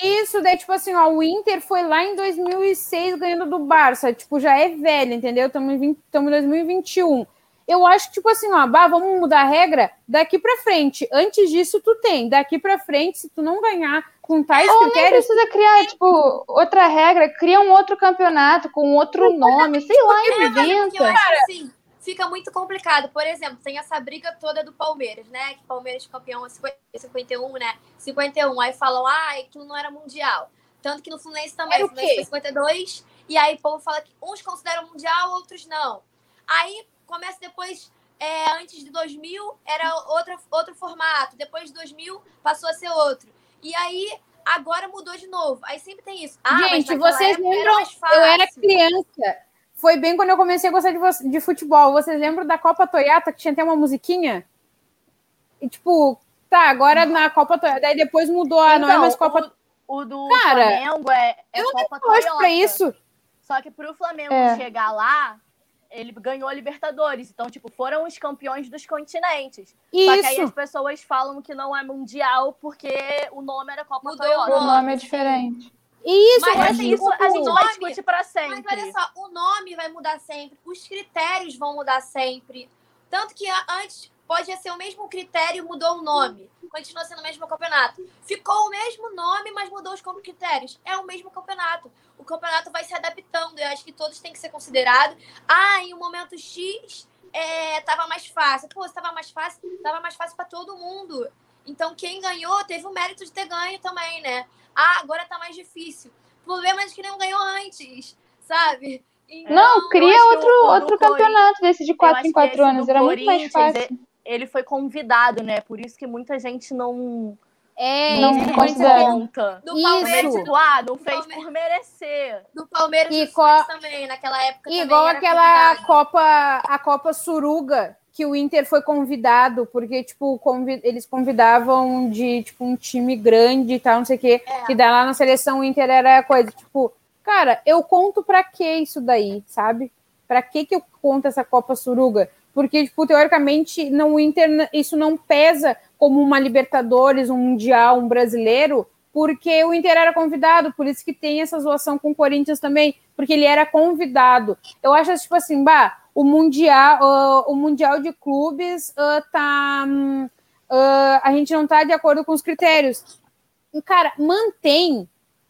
Isso, daí, tipo assim, ó, o Inter foi lá em 2006 ganhando do Barça. Tipo, já é velho, entendeu? Estamos em, 20 tamo em 2021. Eu acho que, tipo assim, ó, bah, vamos mudar a regra daqui pra frente. Antes disso, tu tem. Daqui pra frente, se tu não ganhar com tais Ou critérios, precisa criar, tipo, outra regra, cria um outro campeonato com outro nome, sei lá, É, é eu inventa. que, assim, fica muito complicado. Por exemplo, tem essa briga toda do Palmeiras, né? Que Palmeiras campeão é 50 51, né? 51. Aí falam, ah, aquilo não era mundial. Tanto que no Fluminense também. Era O Fluminense foi 52. E aí o povo fala que uns consideram mundial, outros não. Aí começa depois, é, antes de 2000, era outra, outro formato. Depois de 2000, passou a ser outro. E aí, agora mudou de novo. Aí sempre tem isso. Ah, Gente, vocês era lembram? mais Eu era criança. Foi bem quando eu comecei a gostar de, de futebol. Vocês lembram da Copa Toyota que tinha até uma musiquinha? E, tipo, Tá, agora na Copa Toyota. Daí depois mudou, ah, não é Então, mais Copa O, o do Cara, Flamengo é, é Eu não Copa tenho lógico Toyota. pra isso. Só que pro Flamengo É. chegar lá, ele ganhou a Libertadores. Então, tipo, foram os campeões dos continentes. Só que aí as Isso. pessoas falam que não é mundial porque o nome era Copa Mudou Toyota. o O nome é diferente. Isso, Mas Mas assim, isso a gente vai discutir pra Mas sempre. olha só, o nome vai mudar sempre, os critérios vão mudar sempre. Tanto que antes pode ser o mesmo critério, mudou o nome. Continua sendo o mesmo campeonato. Ficou o mesmo nome, mas mudou os critérios. É o mesmo campeonato. O campeonato vai se adaptando. Eu acho que todos têm que ser considerados. Ah, em um momento X é, tava mais fácil. Pô, se tava mais fácil, tava mais fácil para todo mundo. Então, quem ganhou teve o mérito de ter ganho também, né? Ah, agora tá mais difícil. O problema é que não ganhou antes, sabe? Então, Não, cria outro, o- do outro campeonato desse de Eu 4 acho em que 4 esse anos. do Era muito mais fácil. Ele foi convidado, né? Por isso que muita gente não, É, Não isso entendo. conta. do Isso. Palmeiras, Também, tipo, ah, não do fez Palmeiras. por merecer. do Palmeiras E e do co- também, naquela época também Igual era aquela convidado. Copa, a Copa Suruga, que o Inter foi convidado, porque, tipo, convi- eles convidavam de, tipo, um time grande e tal, não sei o quê, É. que daí lá na seleção o Inter era coisa, tipo, cara, eu conto pra que isso daí, sabe? Pra que que eu conto essa Copa Suruga? Porque, tipo, teoricamente, não, o Inter, isso não pesa como uma Libertadores, um Mundial, um Brasileiro, porque o Inter era convidado, por isso que tem essa zoação com o Corinthians também, porque ele era convidado. Eu acho, tipo assim, bah, o Mundial, ah, o mundial de Clubes ah, tá. hum, ah, a gente não tá de acordo com os critérios. Cara, mantém.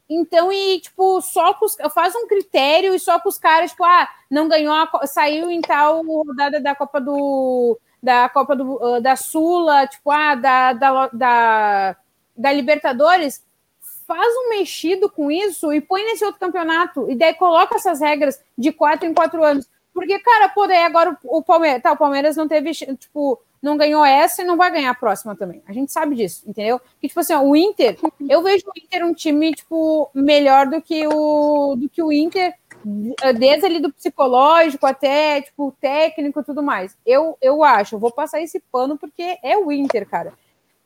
Então, e, tipo, só os, faz um critério e só com os caras, tipo, ah, não ganhou, a saiu em tal rodada da Copa do. Da Copa do, ah, da Sula, tipo, ah, da, da, da, da Libertadores, faz um mexido com isso e põe nesse outro campeonato. E daí coloca essas regras de quatro em quatro anos. Porque, cara, pô, daí agora o, Palmeiras. Tá, o Palmeiras não teve, tipo, não ganhou essa e não vai ganhar a próxima também. A gente sabe disso, entendeu? Que, tipo assim, ó, o Inter, eu vejo o Inter um time, tipo, melhor do que o, do que o Inter, desde ali do psicológico até, tipo, técnico e tudo mais. Eu, eu acho, eu vou passar esse pano porque é o Inter, cara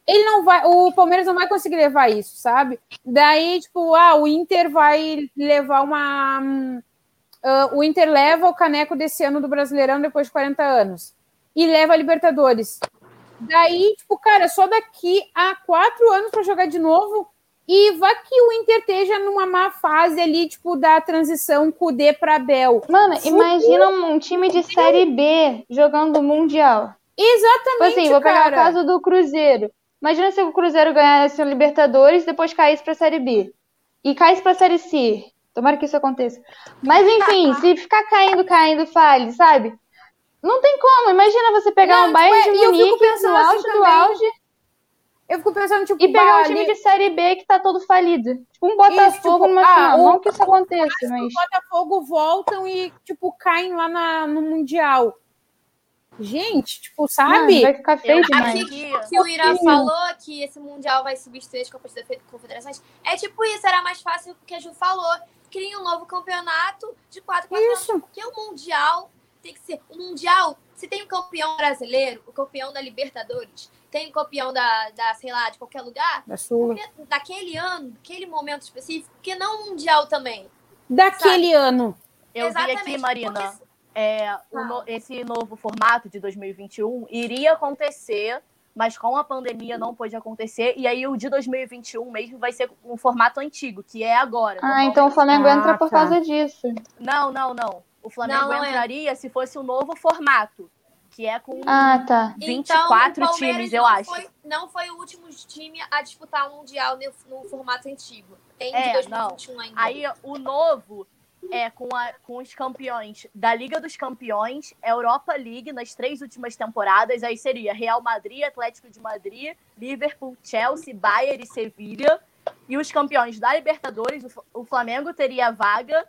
ele não vai, o Palmeiras não vai conseguir levar isso, sabe? Daí, tipo, ah, o Inter vai levar uma. Ah, o Inter leva o caneco desse ano do Brasileirão depois de 40 anos e leva a Libertadores. Daí, tipo, cara, só daqui a quatro anos para jogar de novo. E vai que o Inter esteja numa má fase ali, tipo, da transição Cudê para Bel. Mano, imagina um time de Série B jogando Mundial. Tipo Exatamente, assim, vou pegar cara. o caso do Cruzeiro. Imagina se o Cruzeiro ganhasse o Libertadores e depois caísse pra Série B. E caísse pra Série C. Tomara que isso aconteça. Mas enfim, se ficar caindo, caindo, fale, sabe? Não tem como. Imagina você pegar Não, um Bayern tipo, é, de e eu fico Munique pensando no assim auge do também. auge Eu fico pensando, tipo, e pegar um time de Série B que tá todo falido. Tipo um Botafogo tipo, ah, final. Não que isso aconteça, mas... o Botafogo voltam e, tipo, caem lá na- no Mundial. Gente, tipo, sabe? vai ficar feio Eu demais. acho que o Irã Sim. falou que esse Mundial vai substituir as Copas das Confederações. É tipo isso, era mais fácil que a Ju falou. Cria um novo campeonato de 4 4 anos. Isso. Porque o Mundial tem que ser. O Mundial, se tem um campeão brasileiro, o campeão da Libertadores, tem um campeão da, da sei lá, de qualquer lugar, Da porque daquele ano, daquele momento específico, porque não o Mundial também. Daquele ano. eu vi aqui, Exatamente, Marina, porque- é, o no- esse novo formato de 2021 iria acontecer, mas com a pandemia não pôde acontecer. E aí o de 2021 mesmo vai ser um formato antigo, que é agora. Ah, então o Flamengo Ah, entra por tá. causa disso. Não, não, não. O Flamengo Não, não é. entraria se fosse um novo formato, que é com Ah, tá. 24 então, times, eu não acho. Foi, não foi o último time a disputar o Mundial no, no formato antigo. Tem É, de 2021 ainda. Aí o novo é com, a- com os campeões da Liga dos Campeões, Europa League nas três últimas temporadas. Aí seria Real Madrid, Atlético de Madrid, Liverpool, Chelsea, Bayern e Sevilha. E os campeões da Libertadores, o o Flamengo teria vaga,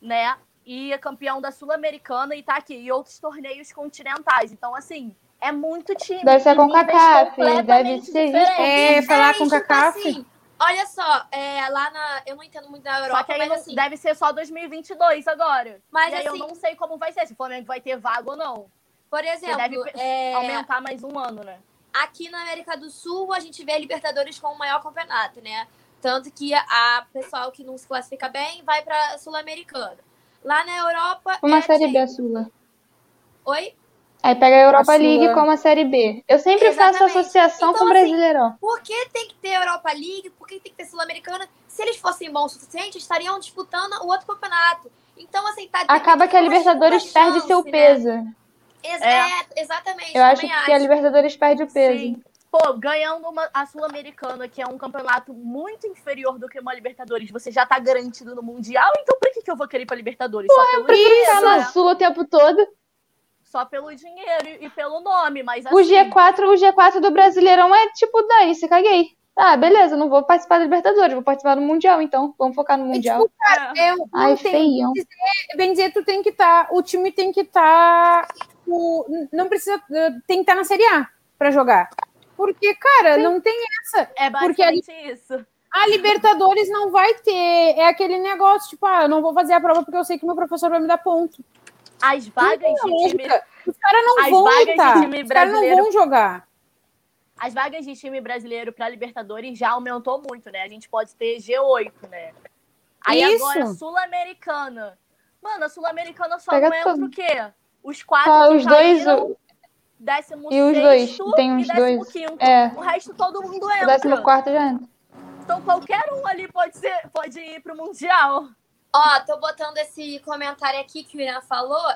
né? E é campeão da Sul-Americana e tá aqui. E outros torneios continentais. Então, assim, é muito time. Deve ser com níveis CACAF, deve ser. É, falar com tipo CACAF. assim, olha só, é, lá na. Eu não entendo muito da Europa, Só que aí mas não- assim. deve ser só 2022 agora. Mas e aí assim, eu não sei como vai ser, se o Flamengo vai ter vaga ou não. por exemplo, deve é, aumentar mais um ano, né? aqui na América do Sul a gente vê a Libertadores como o maior campeonato, né? Tanto que a pessoal que não se classifica bem vai para Sul-Americana. Lá na Europa. Uma é série B a Champions. Sula. Oi? Aí pega a Europa A League Sula. como a série B. Eu sempre faço Exatamente. associação Então, com o assim, Brasileirão. Por que tem que ter Europa League? Por que tem que ter Sul-Americana? Se eles fossem bons o suficiente, estariam disputando o outro campeonato. Então, assim, tá Acaba que a Libertadores segunda perde chance, seu né? peso. Ex- É. é, exatamente. Eu acho que a Libertadores perde o peso. Sim. Pô, ganhando uma, a Sul-Americana, que é um campeonato muito inferior do que uma Libertadores, você já tá garantido no Mundial, então por que, que eu vou querer ir pra Libertadores? Só pelo Ficar dinheiro, na né? Sula o tempo todo. Só pelo dinheiro e, pelo nome, mas O assim, G4, o G4 do Brasileirão é tipo, dane-se, caguei. Ah, beleza, não vou participar da Libertadores, vou participar do Mundial, então. Vamos focar no É Mundial. tipo, cara, é. é, não Ai, tem, feião. bem dizer, tu tem que estar, o time tem que estar, não precisa, tem que estar na Série A pra jogar. Porque, cara, não tem essa. é porque a- basicamente isso. A Libertadores não vai ter, é aquele negócio, tipo, ah, eu não vou fazer a prova porque eu sei que meu professor vai me dar ponto. As vagas de time. Os caras não As vão vagas de entrar, time os caras não brasileiro- vão jogar. as vagas de time brasileiro pra Libertadores já aumentou muito, né? A gente pode ter G8, né? Aí Isso. agora Sul-Americana. Mano, a Sul-Americana só Pega não entra tudo. o quê? Os quatro que os dois, caíram, o- décimo e os dois, tem uns dois. quinto. É. O resto todo mundo o entra. décimo quarto já entra. Então qualquer um ali pode, ser, pode ir pro Mundial. Ó, tô botando esse comentário aqui que o Irã falou,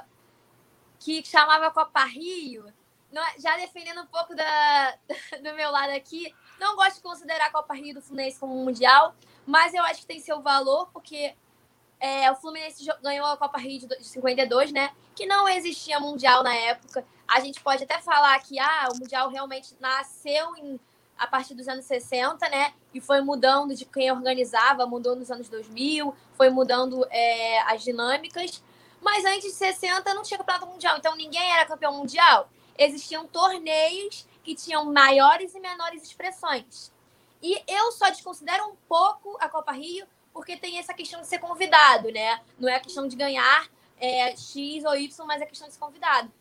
que chamava Copa Rio. Não é- já defendendo um pouco da, do meu lado aqui, não gosto de considerar a Copa Rio do Fluminense como um mundial, mas eu acho que tem seu valor, porque é, o Fluminense ganhou a Copa Rio de 52, né? Que não existia mundial na época. A gente pode até falar que ah, o mundial realmente nasceu em- a partir dos anos 60, né? E foi mudando de quem organizava, mudou nos anos 2000, foi mudando é, as dinâmicas. Mas antes de 60 não tinha campeonato mundial, então ninguém era campeão mundial. Existiam torneios que tinham maiores e menores expressões. E eu só desconsidero um pouco a Copa Rio, porque tem essa questão de ser convidado, né? Não é a questão de ganhar é, X ou Y, mas é questão de ser convidado.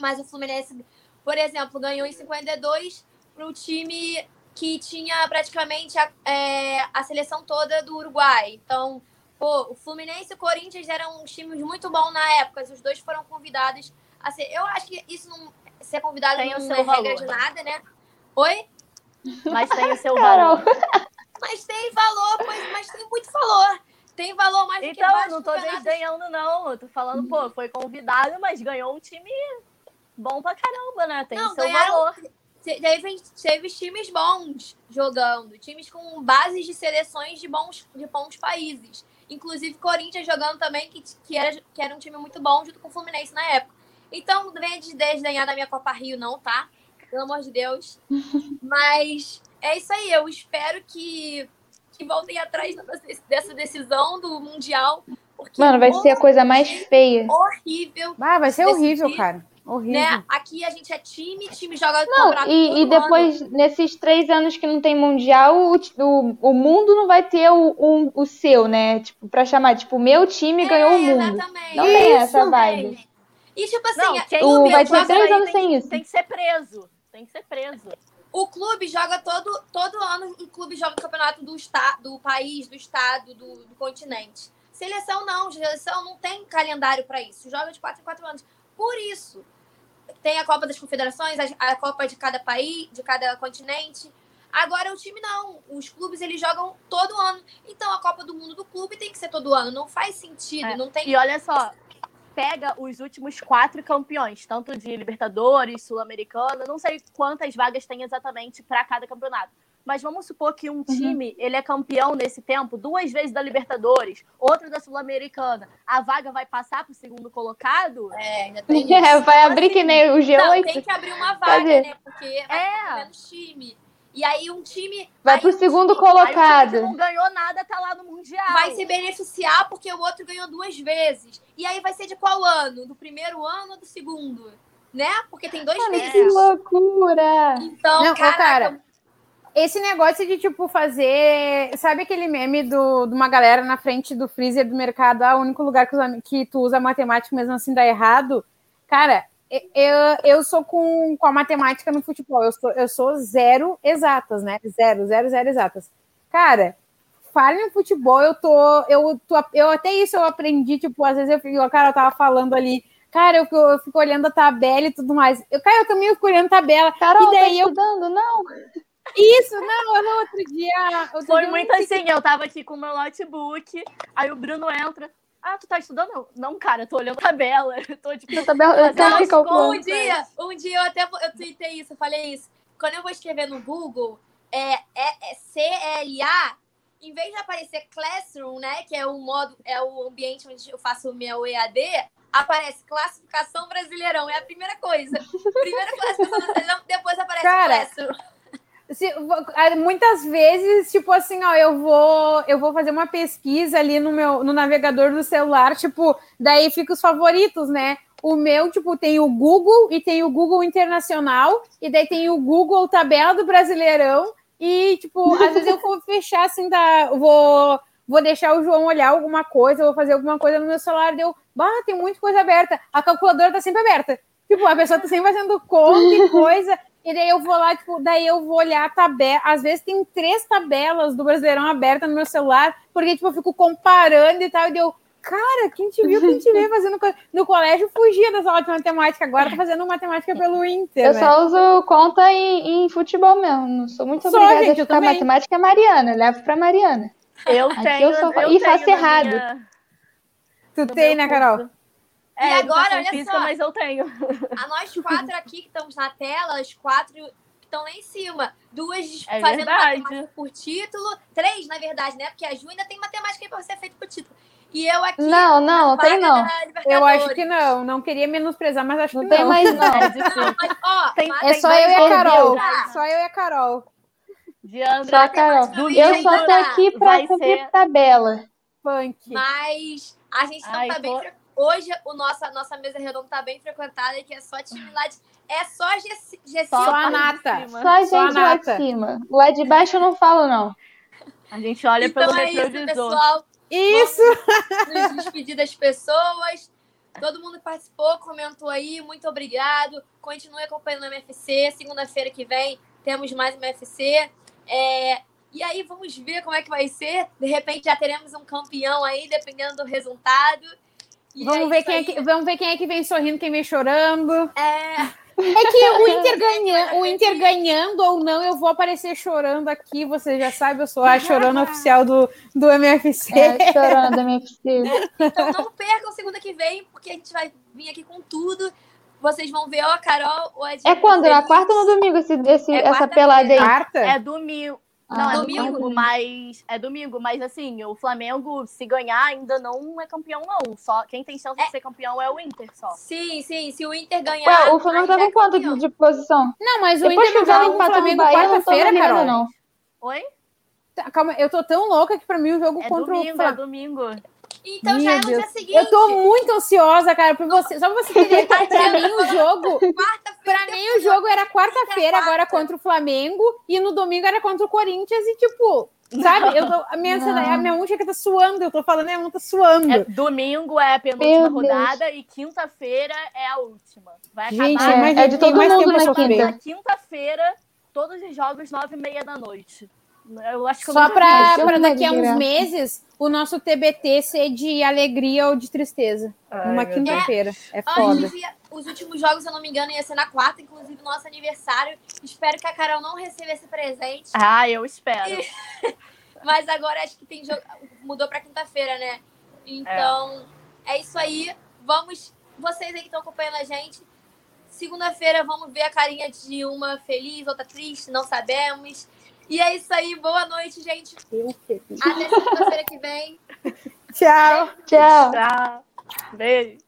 Mas o Fluminense, por exemplo, ganhou em 52 para o time que tinha praticamente a, é, a seleção toda do Uruguai. Então, pô, o Fluminense e o Corinthians eram um times muito bons na época. Os dois foram convidados a ser. Eu acho que isso não. Ser convidado Tem o não seu é regra de nada, né? Oi? Mas tem o seu valor. Mas tem valor, pois, mas tem muito valor. Tem valor mais do que Então, não tô desdenhando, não. Eu tô falando, pô, foi convidado, mas ganhou um time bom pra caramba, né? Tem Não, o seu ganharam- valor. Te- Teve, teve times bons jogando, times com bases de seleções de bons, de bons países. Inclusive Corinthians jogando também, que, que, era, que era um time muito bom junto com o Fluminense na época. Então, não venha de desdenhar da minha Copa Rio, não, tá? Pelo amor de Deus. Mas é isso aí, eu espero que, que voltem atrás dessa- decisão do Mundial. Porque Mano, vai ser a coisa mais feia. horrível Ah, vai ser horrível, cara. Horrível. né? Aqui a gente é time, time joga Não, e, e todo ano. depois, nesses três anos que não tem mundial, o, o, o mundo não vai ter o, o, o seu, né? Tipo, pra chamar, tipo, meu time ganhou o mundo. É, Exatamente. Não tem essa Isso, vibe. E tipo assim, Não, quem O- vai ter três anos tem, sem isso. Tem que ser preso. Tem que ser preso. o clube joga todo, todo ano, o clube joga o campeonato do, esta, do país, do estado, do, do continente. Seleção não, seleção não tem calendário para isso. Joga de quatro em quatro anos. Por isso, tem a Copa das Confederações, a, a Copa de cada país, de cada continente. Agora o time não. Os clubes eles jogam todo ano. Então a Copa do Mundo do clube tem que ser todo ano. Não faz sentido. É. Não tem. E olha só, pega os últimos quatro campeões, tanto de Libertadores, Sul-Americana, não sei quantas vagas tem exatamente para cada campeonato. Mas vamos supor que um time, ele é campeão nesse tempo, duas vezes da Libertadores, outra da Sul-Americana. A vaga vai passar para o segundo colocado? É, ainda tem É, isso. vai Então, abrir assim, que nem o Não, G8. tem que abrir uma vaga, Cadê? né? Porque vai É. menos time. E aí um time. Vai aí pro um segundo time Aí o time que colocado. não ganhou nada tá lá no Mundial. Vai se beneficiar porque o outro ganhou duas vezes. E aí vai ser de qual ano? Do primeiro ano ou do segundo? Né? Porque tem dois meses. que loucura! Então, Não, caraca, cara, Esse negócio de, tipo, fazer. Sabe aquele meme do, de uma galera na frente do freezer do mercado? Ah, o único lugar que, que tu usa matemática mesmo assim dá errado. Cara, eu, eu sou com, com a matemática no futebol. Eu sou, eu sou zero exatas, né? Zero, zero, zero exatas. Cara, fale no futebol, eu tô, eu tô, eu até isso eu aprendi, tipo, às vezes eu fico, cara, eu tava falando ali, cara, eu, eu fico olhando a tabela e tudo mais. Eu, cara, eu também fico olhando a tabela. Carol, e daí tá eu estudando, não? Isso, não, no outro dia. outro Foi dia muito assim, eu tava aqui com o meu notebook, aí o Bruno entra. Ah, tu tá estudando? Não, cara, eu tô olhando a tabela. Eu tô tipo. Eu tabela, eu calcular. Um dia, um dia eu até eu tuitei isso, eu falei isso. Quando eu vou escrever no Google, é, é, é CLA, em vez de aparecer Classroom, né, que é o modo, é o ambiente onde eu faço o meu EAD, aparece classificação brasileirão, é a primeira coisa. Primeira classificação brasileirão, depois aparece Cara, Classroom. Se- ah, muitas vezes, tipo assim, ó, eu vou, eu vou fazer uma pesquisa ali no meu no navegador do celular, tipo, daí fica os favoritos, né? O meu, tipo, tem o Google e tem o Google Internacional, e daí tem o Google Tabela do Brasileirão, e, tipo, às vezes eu vou fechar assim, tá? eu Vou, vou deixar o João olhar alguma coisa, vou fazer alguma coisa no meu celular, deu, bah, tem muita coisa aberta. A calculadora tá sempre aberta. Tipo, a pessoa tá sempre fazendo conta e coisa. E daí eu vou lá, tipo, daí eu vou olhar a tabela. Às vezes tem três tabelas do Brasileirão abertas no meu celular, porque, tipo, eu fico comparando e tal. E deu, cara, quem te viu, quem te vê fazendo coisa. No colégio fugia das aulas de matemática, agora tá fazendo matemática pelo Inter. Eu né? só uso conta em, em futebol mesmo. Não sou muito Só, obrigada gente, a eu ficar matemática é Mariana. eu Levo pra Mariana. Eu Aqui tenho. eu sou- eu e faço errado. minha- Tu no tem, né, Carol? curso. E É, agora, educação olha física, só. mas eu tenho. A nós quatro aqui que estamos na tela, as quatro que estão lá em cima. Duas É fazendo verdade. matemática por título. Três, na verdade, né? Porque a Ju ainda tem matemática aí pra ser feito por título. E eu aqui. Não, não, tem não. Eu acho que não. Não queria menosprezar, mas acho Não que tem não. mais, não. Não, mas, ó, Tem- mas- É Tem só eu e a Carol. corredores. Só eu e a Carol. Diandra, Só a Carol. Eu só tô aqui pra Vai cumprir ser- tabela. Punk. Mas a gente não Ai, tá bem. tô- Hoje o nosso, a nossa mesa redonda tá bem frequentada, que é só time lá de. É só Gessi. Só a nata. cima. Só a Só a gente lá de cima. Lá de baixo eu não falo, não. A gente olha Então pelo é isso, retrovisor. pessoal. Isso! nos despedir das pessoas. Todo mundo que participou, comentou aí, muito obrigado. Continue acompanhando o MFC. Segunda-feira que vem temos mais um MFC. É, e aí vamos ver como é que vai ser. De repente já teremos um campeão aí, dependendo do resultado. E Vamos ver, isso quem é que, vamos ver quem é que vem sorrindo, quem vem chorando. É, É que o Inter, ganha, o Inter ganhando ou não, eu vou aparecer chorando aqui. Você já sabe, eu sou a chorando oficial do, do MFC. É, chorando, MFC. então não percam segunda que vem, porque a gente vai vir aqui com tudo. Vocês vão ver ou a Carol ou a É quando? Na quarta ou no domingo esse, esse- É essa pelada aí? Quarta? É domingo. Não, Ah, é domingo? domingo, mas é domingo, mas assim, o Flamengo, se ganhar, ainda não é campeão, não. Só quem tem chance de ser campeão é o Inter só. Sim, sim. Se o Inter ganhar. Ué, o Flamengo aí tá é com quanto de, de posição? Não, mas o Depois Inter que não o joga com no Flamengo quarta-feira, Carol. não. Oi? Tá, Calma, eu tô tão louca que pra mim o jogo É contra o domingo, é Flamengo. domingo. Então já é Deus. dia seguinte. Eu tô muito ansiosa, cara, pra você. Só pra você entender. Pra mim, o jogo. Pra mim, o jogo era quarta-feira, agora contra o Flamengo, e no domingo era contra o Corinthians, e tipo, sabe? Eu tô, a, minha, a minha chega tá suando, eu tô falando, a minha mão tá suando. É, domingo é a penúltima Meu Deus. rodada e quinta-feira é a última. Vai Gente, acabar imagina, é de todo mais mundo tempo na sofrer. quinta. na quinta-feira, todos os jogos, nove e meia da noite. Eu acho que eu Só vi pra, pra daqui a uns meses o nosso TBT ser de alegria ou de tristeza. Ai, Uma quinta-feira. É foda. Antes, ia- os últimos jogos, se eu não me engano, ia ser na quarta, inclusive nosso aniversário. Espero que a Carol não receba esse presente. Ah, eu espero. Mas agora acho que tem jogo. Mudou pra quinta-feira, né? Então, é. isso aí. Vamos. Vocês aí que estão acompanhando a gente. Segunda-feira vamos ver a carinha de uma feliz, outra triste, não sabemos. E é isso aí. Boa noite, gente. Até segunda-feira que vem. Tchau. Tchau. Tchau. Beijo.